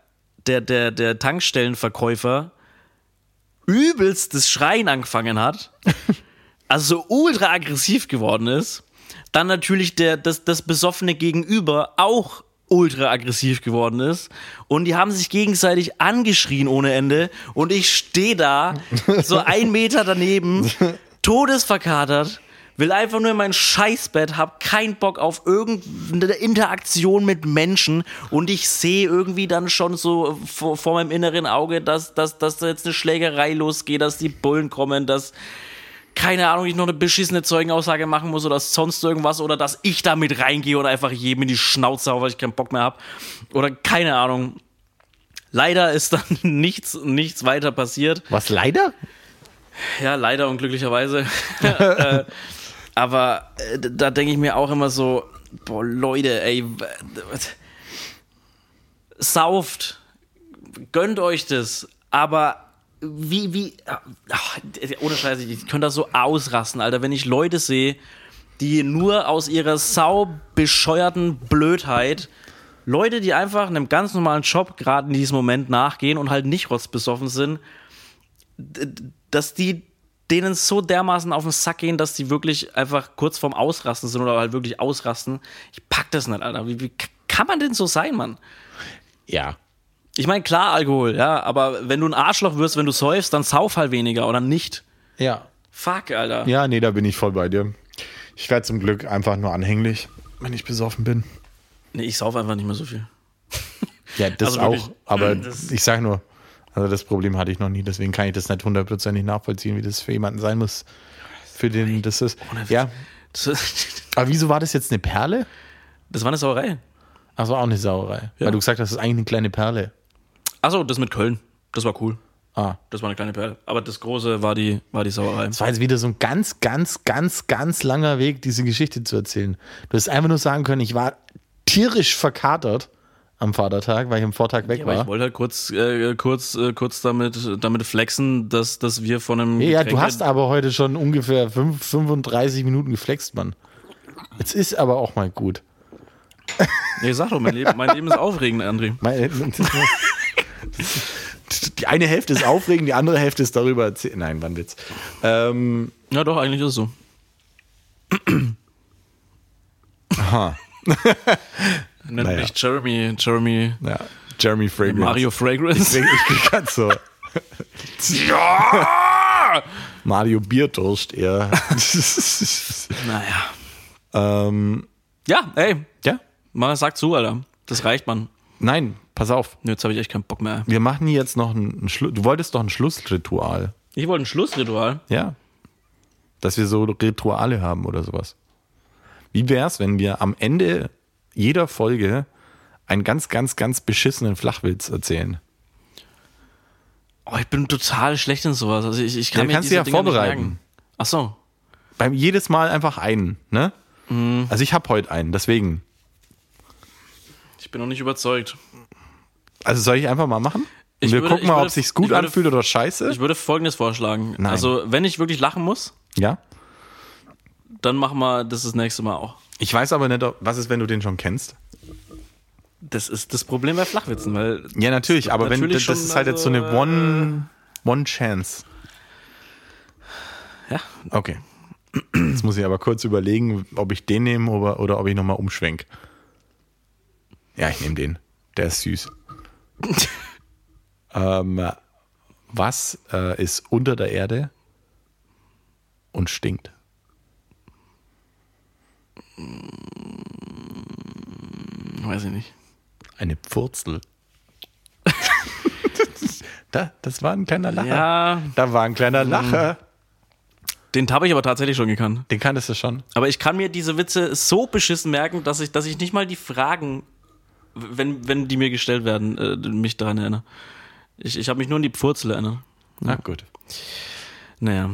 [SPEAKER 2] der, der, der Tankstellenverkäufer übelst das Schreien angefangen hat, also so ultra aggressiv geworden ist. Dann natürlich der, das, das besoffene Gegenüber auch ultra aggressiv geworden ist. Und die haben sich gegenseitig angeschrien ohne Ende. Und ich stehe da, so ein Meter daneben, todesverkatert, will einfach nur in mein Scheißbett, hab keinen Bock auf irgendeine Interaktion mit Menschen und ich sehe irgendwie dann schon so vor, vor meinem inneren Auge, dass, dass, dass da jetzt eine Schlägerei losgeht, dass die Bullen kommen, dass keine Ahnung, ich noch eine beschissene Zeugenaussage machen muss oder sonst irgendwas oder dass ich da mit reingehe oder einfach jedem in die Schnauze hau, weil ich keinen Bock mehr hab oder keine Ahnung. Leider ist dann nichts, nichts weiter passiert.
[SPEAKER 1] Was leider?
[SPEAKER 2] Ja, leider und glücklicherweise. äh, aber äh, da denke ich mir auch immer so, boah, Leute, ey, sauft, gönnt euch das, aber wie, wie, ach, ohne Scheiße, ich könnte da so ausrasten, Alter, wenn ich Leute sehe, die nur aus ihrer saubescheuerten Blödheit Leute, die einfach einem ganz normalen Job gerade in diesem Moment nachgehen und halt nicht rotzbesoffen sind, dass die denen so dermaßen auf den Sack gehen, dass die wirklich einfach kurz vorm Ausrasten sind oder halt wirklich ausrasten. Ich pack das nicht, Alter. Wie, wie kann man denn so sein, Mann?
[SPEAKER 1] Ja.
[SPEAKER 2] Ich meine, klar, Alkohol, ja, aber wenn du ein Arschloch wirst, wenn du säufst, dann sauf halt weniger oder nicht.
[SPEAKER 1] Ja.
[SPEAKER 2] Fuck, Alter.
[SPEAKER 1] Ja, nee, da bin ich voll bei dir. Ich werde zum Glück einfach nur anhänglich, wenn ich besoffen bin.
[SPEAKER 2] Nee, ich sauf einfach nicht mehr so viel.
[SPEAKER 1] Ja, das
[SPEAKER 2] Also
[SPEAKER 1] auch.
[SPEAKER 2] wirklich,
[SPEAKER 1] aber
[SPEAKER 2] das-
[SPEAKER 1] ich sage nur, also das Problem hatte ich noch nie, deswegen kann ich das nicht hundertprozentig nachvollziehen, wie das für jemanden sein muss, für den das ist. Ja, aber wieso war das jetzt eine Perle?
[SPEAKER 2] das war eine Sauerei.
[SPEAKER 1] Also auch eine Sauerei.
[SPEAKER 2] Ja.
[SPEAKER 1] Weil du gesagt hast, das ist eigentlich eine kleine Perle.
[SPEAKER 2] Achso, das mit Köln. Das war cool.
[SPEAKER 1] Ah.
[SPEAKER 2] Das war eine kleine Perle. Aber das große war die, war die Sauerei.
[SPEAKER 1] Es war jetzt wieder so ein ganz, ganz, ganz, ganz langer Weg, diese Geschichte zu erzählen. Du hättest einfach nur sagen können, ich war tierisch verkatert am Vatertag, weil ich am Vortag weg
[SPEAKER 2] Aber
[SPEAKER 1] war.
[SPEAKER 2] ich wollte halt kurz, äh, kurz, äh, kurz damit, damit flexen, dass, dass wir von einem.
[SPEAKER 1] Ja, du
[SPEAKER 2] Getränke-
[SPEAKER 1] hast aber heute schon ungefähr fünf- 35 Minuten geflext, Mann. Jetzt ist aber auch mal gut.
[SPEAKER 2] Nee, sag doch, mein Leben, mein Leben ist aufregend, André.
[SPEAKER 1] Meine- Die eine Hälfte ist aufregend, die andere Hälfte ist darüber. Nein, war ein Witz. Ähm,
[SPEAKER 2] Ja, doch, eigentlich ist es so.
[SPEAKER 1] aha.
[SPEAKER 2] Nennt
[SPEAKER 1] Naja.
[SPEAKER 2] mich Jeremy, Jeremy
[SPEAKER 1] Ja, Jeremy Fragrance.
[SPEAKER 2] Mario Fragrance.
[SPEAKER 1] Ich, ich kann so.
[SPEAKER 2] ja!
[SPEAKER 1] Mario Bierdurst eher.
[SPEAKER 2] Naja.
[SPEAKER 1] ähm,
[SPEAKER 2] Ja, ey,
[SPEAKER 1] ja,
[SPEAKER 2] mal sag zu, Alter. Das reicht, Mann.
[SPEAKER 1] Nein, pass auf.
[SPEAKER 2] Jetzt habe ich echt keinen Bock mehr.
[SPEAKER 1] Wir machen jetzt noch ein, ein Schlu Du wolltest doch ein Schlussritual.
[SPEAKER 2] Ich wollte ein Schlussritual.
[SPEAKER 1] Ja. Dass wir so Rituale haben oder sowas. Wie wär's, wenn wir am Ende jeder Folge einen ganz, ganz, ganz beschissenen Flachwitz erzählen?
[SPEAKER 2] Oh, ich bin total schlecht in sowas. Also ich, ich kann
[SPEAKER 1] Ja, kannst du ja
[SPEAKER 2] nicht
[SPEAKER 1] vorbereiten.
[SPEAKER 2] Ach so.
[SPEAKER 1] Beim jedes Mal einfach einen, ne?
[SPEAKER 2] Mhm.
[SPEAKER 1] Also ich habe heute einen, deswegen.
[SPEAKER 2] Ich bin noch nicht überzeugt.
[SPEAKER 1] Also soll ich einfach mal machen?
[SPEAKER 2] Ich
[SPEAKER 1] wir
[SPEAKER 2] würde-
[SPEAKER 1] gucken mal,
[SPEAKER 2] würde-
[SPEAKER 1] ob sich's gut
[SPEAKER 2] ich würde-
[SPEAKER 1] anfühlt oder scheiße.
[SPEAKER 2] Ich würde folgendes vorschlagen.
[SPEAKER 1] Nein.
[SPEAKER 2] Also, wenn ich wirklich lachen muss,
[SPEAKER 1] ja.
[SPEAKER 2] dann machen wir das das nächste Mal auch.
[SPEAKER 1] Ich weiß aber nicht, was ist, wenn du den schon kennst.
[SPEAKER 2] Das ist das Problem bei Flachwitzen, weil
[SPEAKER 1] Ja, natürlich, aber wenn
[SPEAKER 2] Natürlich
[SPEAKER 1] das
[SPEAKER 2] schon,
[SPEAKER 1] ist halt jetzt so eine
[SPEAKER 2] also,
[SPEAKER 1] One, One Chance.
[SPEAKER 2] ja,
[SPEAKER 1] Okay. Jetzt muss ich aber kurz überlegen, ob ich den nehme oder, oder ob ich nochmal umschwenk. Ja, ich nehme den. Der ist süß. ähm, was äh, ist unter der Erde und stinkt?
[SPEAKER 2] weiß ich nicht.
[SPEAKER 1] Eine Pfurzel. da, das war ein kleiner Lacher.
[SPEAKER 2] Ja,
[SPEAKER 1] Da war ein kleiner Lacher.
[SPEAKER 2] den habe ich aber tatsächlich schon gekannt.
[SPEAKER 1] Den kanntest du schon.
[SPEAKER 2] Aber ich kann mir diese Witze so beschissen merken, dass ich, dass ich nicht mal die Fragen, wenn, wenn die mir gestellt werden, äh, mich daran erinnere. Ich, ich habe mich nur an die Pfurzel erinnert.
[SPEAKER 1] Na gut.
[SPEAKER 2] Naja,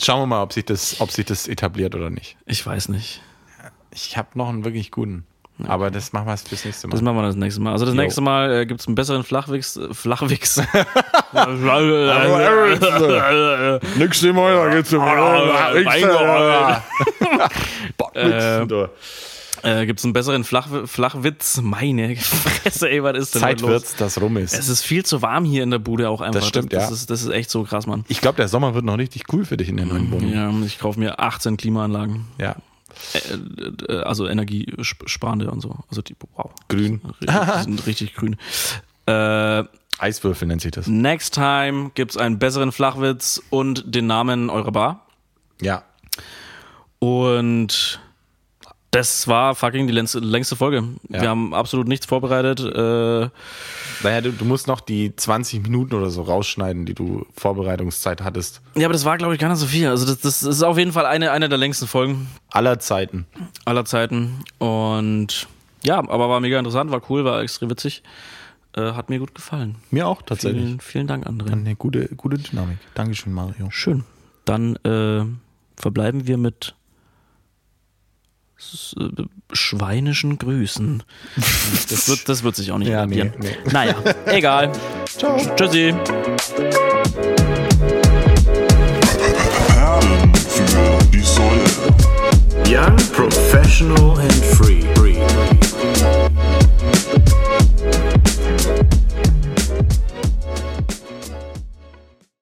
[SPEAKER 1] Schauen wir mal, ob sich das, ob sich das etabliert oder nicht.
[SPEAKER 2] ich weiß nicht.
[SPEAKER 1] Ich habe noch einen wirklich guten. Aber das machen wir fürs nächste Mal.
[SPEAKER 2] Das machen wir das nächste Mal. Also das
[SPEAKER 1] Jo.
[SPEAKER 2] nächste Mal äh, gibt es einen besseren Flachwix. Äh, Flachwix.
[SPEAKER 1] Nächste Mal, da geht's um
[SPEAKER 2] Boah, Äh, Gibt es einen besseren Flach, Flachwitz? Meine Fresse, ey, was ist denn
[SPEAKER 1] Zeit
[SPEAKER 2] heute los?
[SPEAKER 1] wird's, dass rum ist.
[SPEAKER 2] Es ist viel zu warm hier in der Bude auch einfach.
[SPEAKER 1] Das stimmt,
[SPEAKER 2] das,
[SPEAKER 1] ja.
[SPEAKER 2] Das ist, das ist echt so krass, Mann.
[SPEAKER 1] Ich glaube, der Sommer wird noch richtig cool für dich in der neuen Wohnung.
[SPEAKER 2] Ja, ich kaufe mir 18 Klimaanlagen.
[SPEAKER 1] Ja.
[SPEAKER 2] Äh, also energiesparende und so. Also die, wow.
[SPEAKER 1] Grün.
[SPEAKER 2] Die sind richtig grün. Äh,
[SPEAKER 1] Eiswürfel nennt sich das.
[SPEAKER 2] next time gibt's einen besseren Flachwitz und den Namen eurer Bar.
[SPEAKER 1] Ja.
[SPEAKER 2] Und das war fucking die längste, Folge.
[SPEAKER 1] Ja.
[SPEAKER 2] Wir haben absolut nichts vorbereitet. Äh,
[SPEAKER 1] Naja, du, du musst noch die 20 Minuten oder so rausschneiden, die du Vorbereitungszeit hattest.
[SPEAKER 2] ja, aber das war, glaube ich, gar nicht so viel. Also das, das ist auf jeden Fall eine, eine der längsten Folgen
[SPEAKER 1] Aller Zeiten.
[SPEAKER 2] aller Zeiten. Und ja, aber war mega interessant, war cool, war extrem witzig. Äh, hat mir gut gefallen.
[SPEAKER 1] Mir auch tatsächlich.
[SPEAKER 2] Vielen, vielen Dank, André.
[SPEAKER 1] Eine gute, gute Dynamik. Dankeschön, Mario.
[SPEAKER 2] Schön. Dann äh, verbleiben wir mit schweinischen Grüßen. Das wird, das wird sich auch nicht
[SPEAKER 1] ja, radieren.
[SPEAKER 2] Nee,
[SPEAKER 1] nee.
[SPEAKER 2] Naja, egal.
[SPEAKER 1] Ciao.
[SPEAKER 2] Tschüssi. Perlen für die Säule. Young, professional and free. free.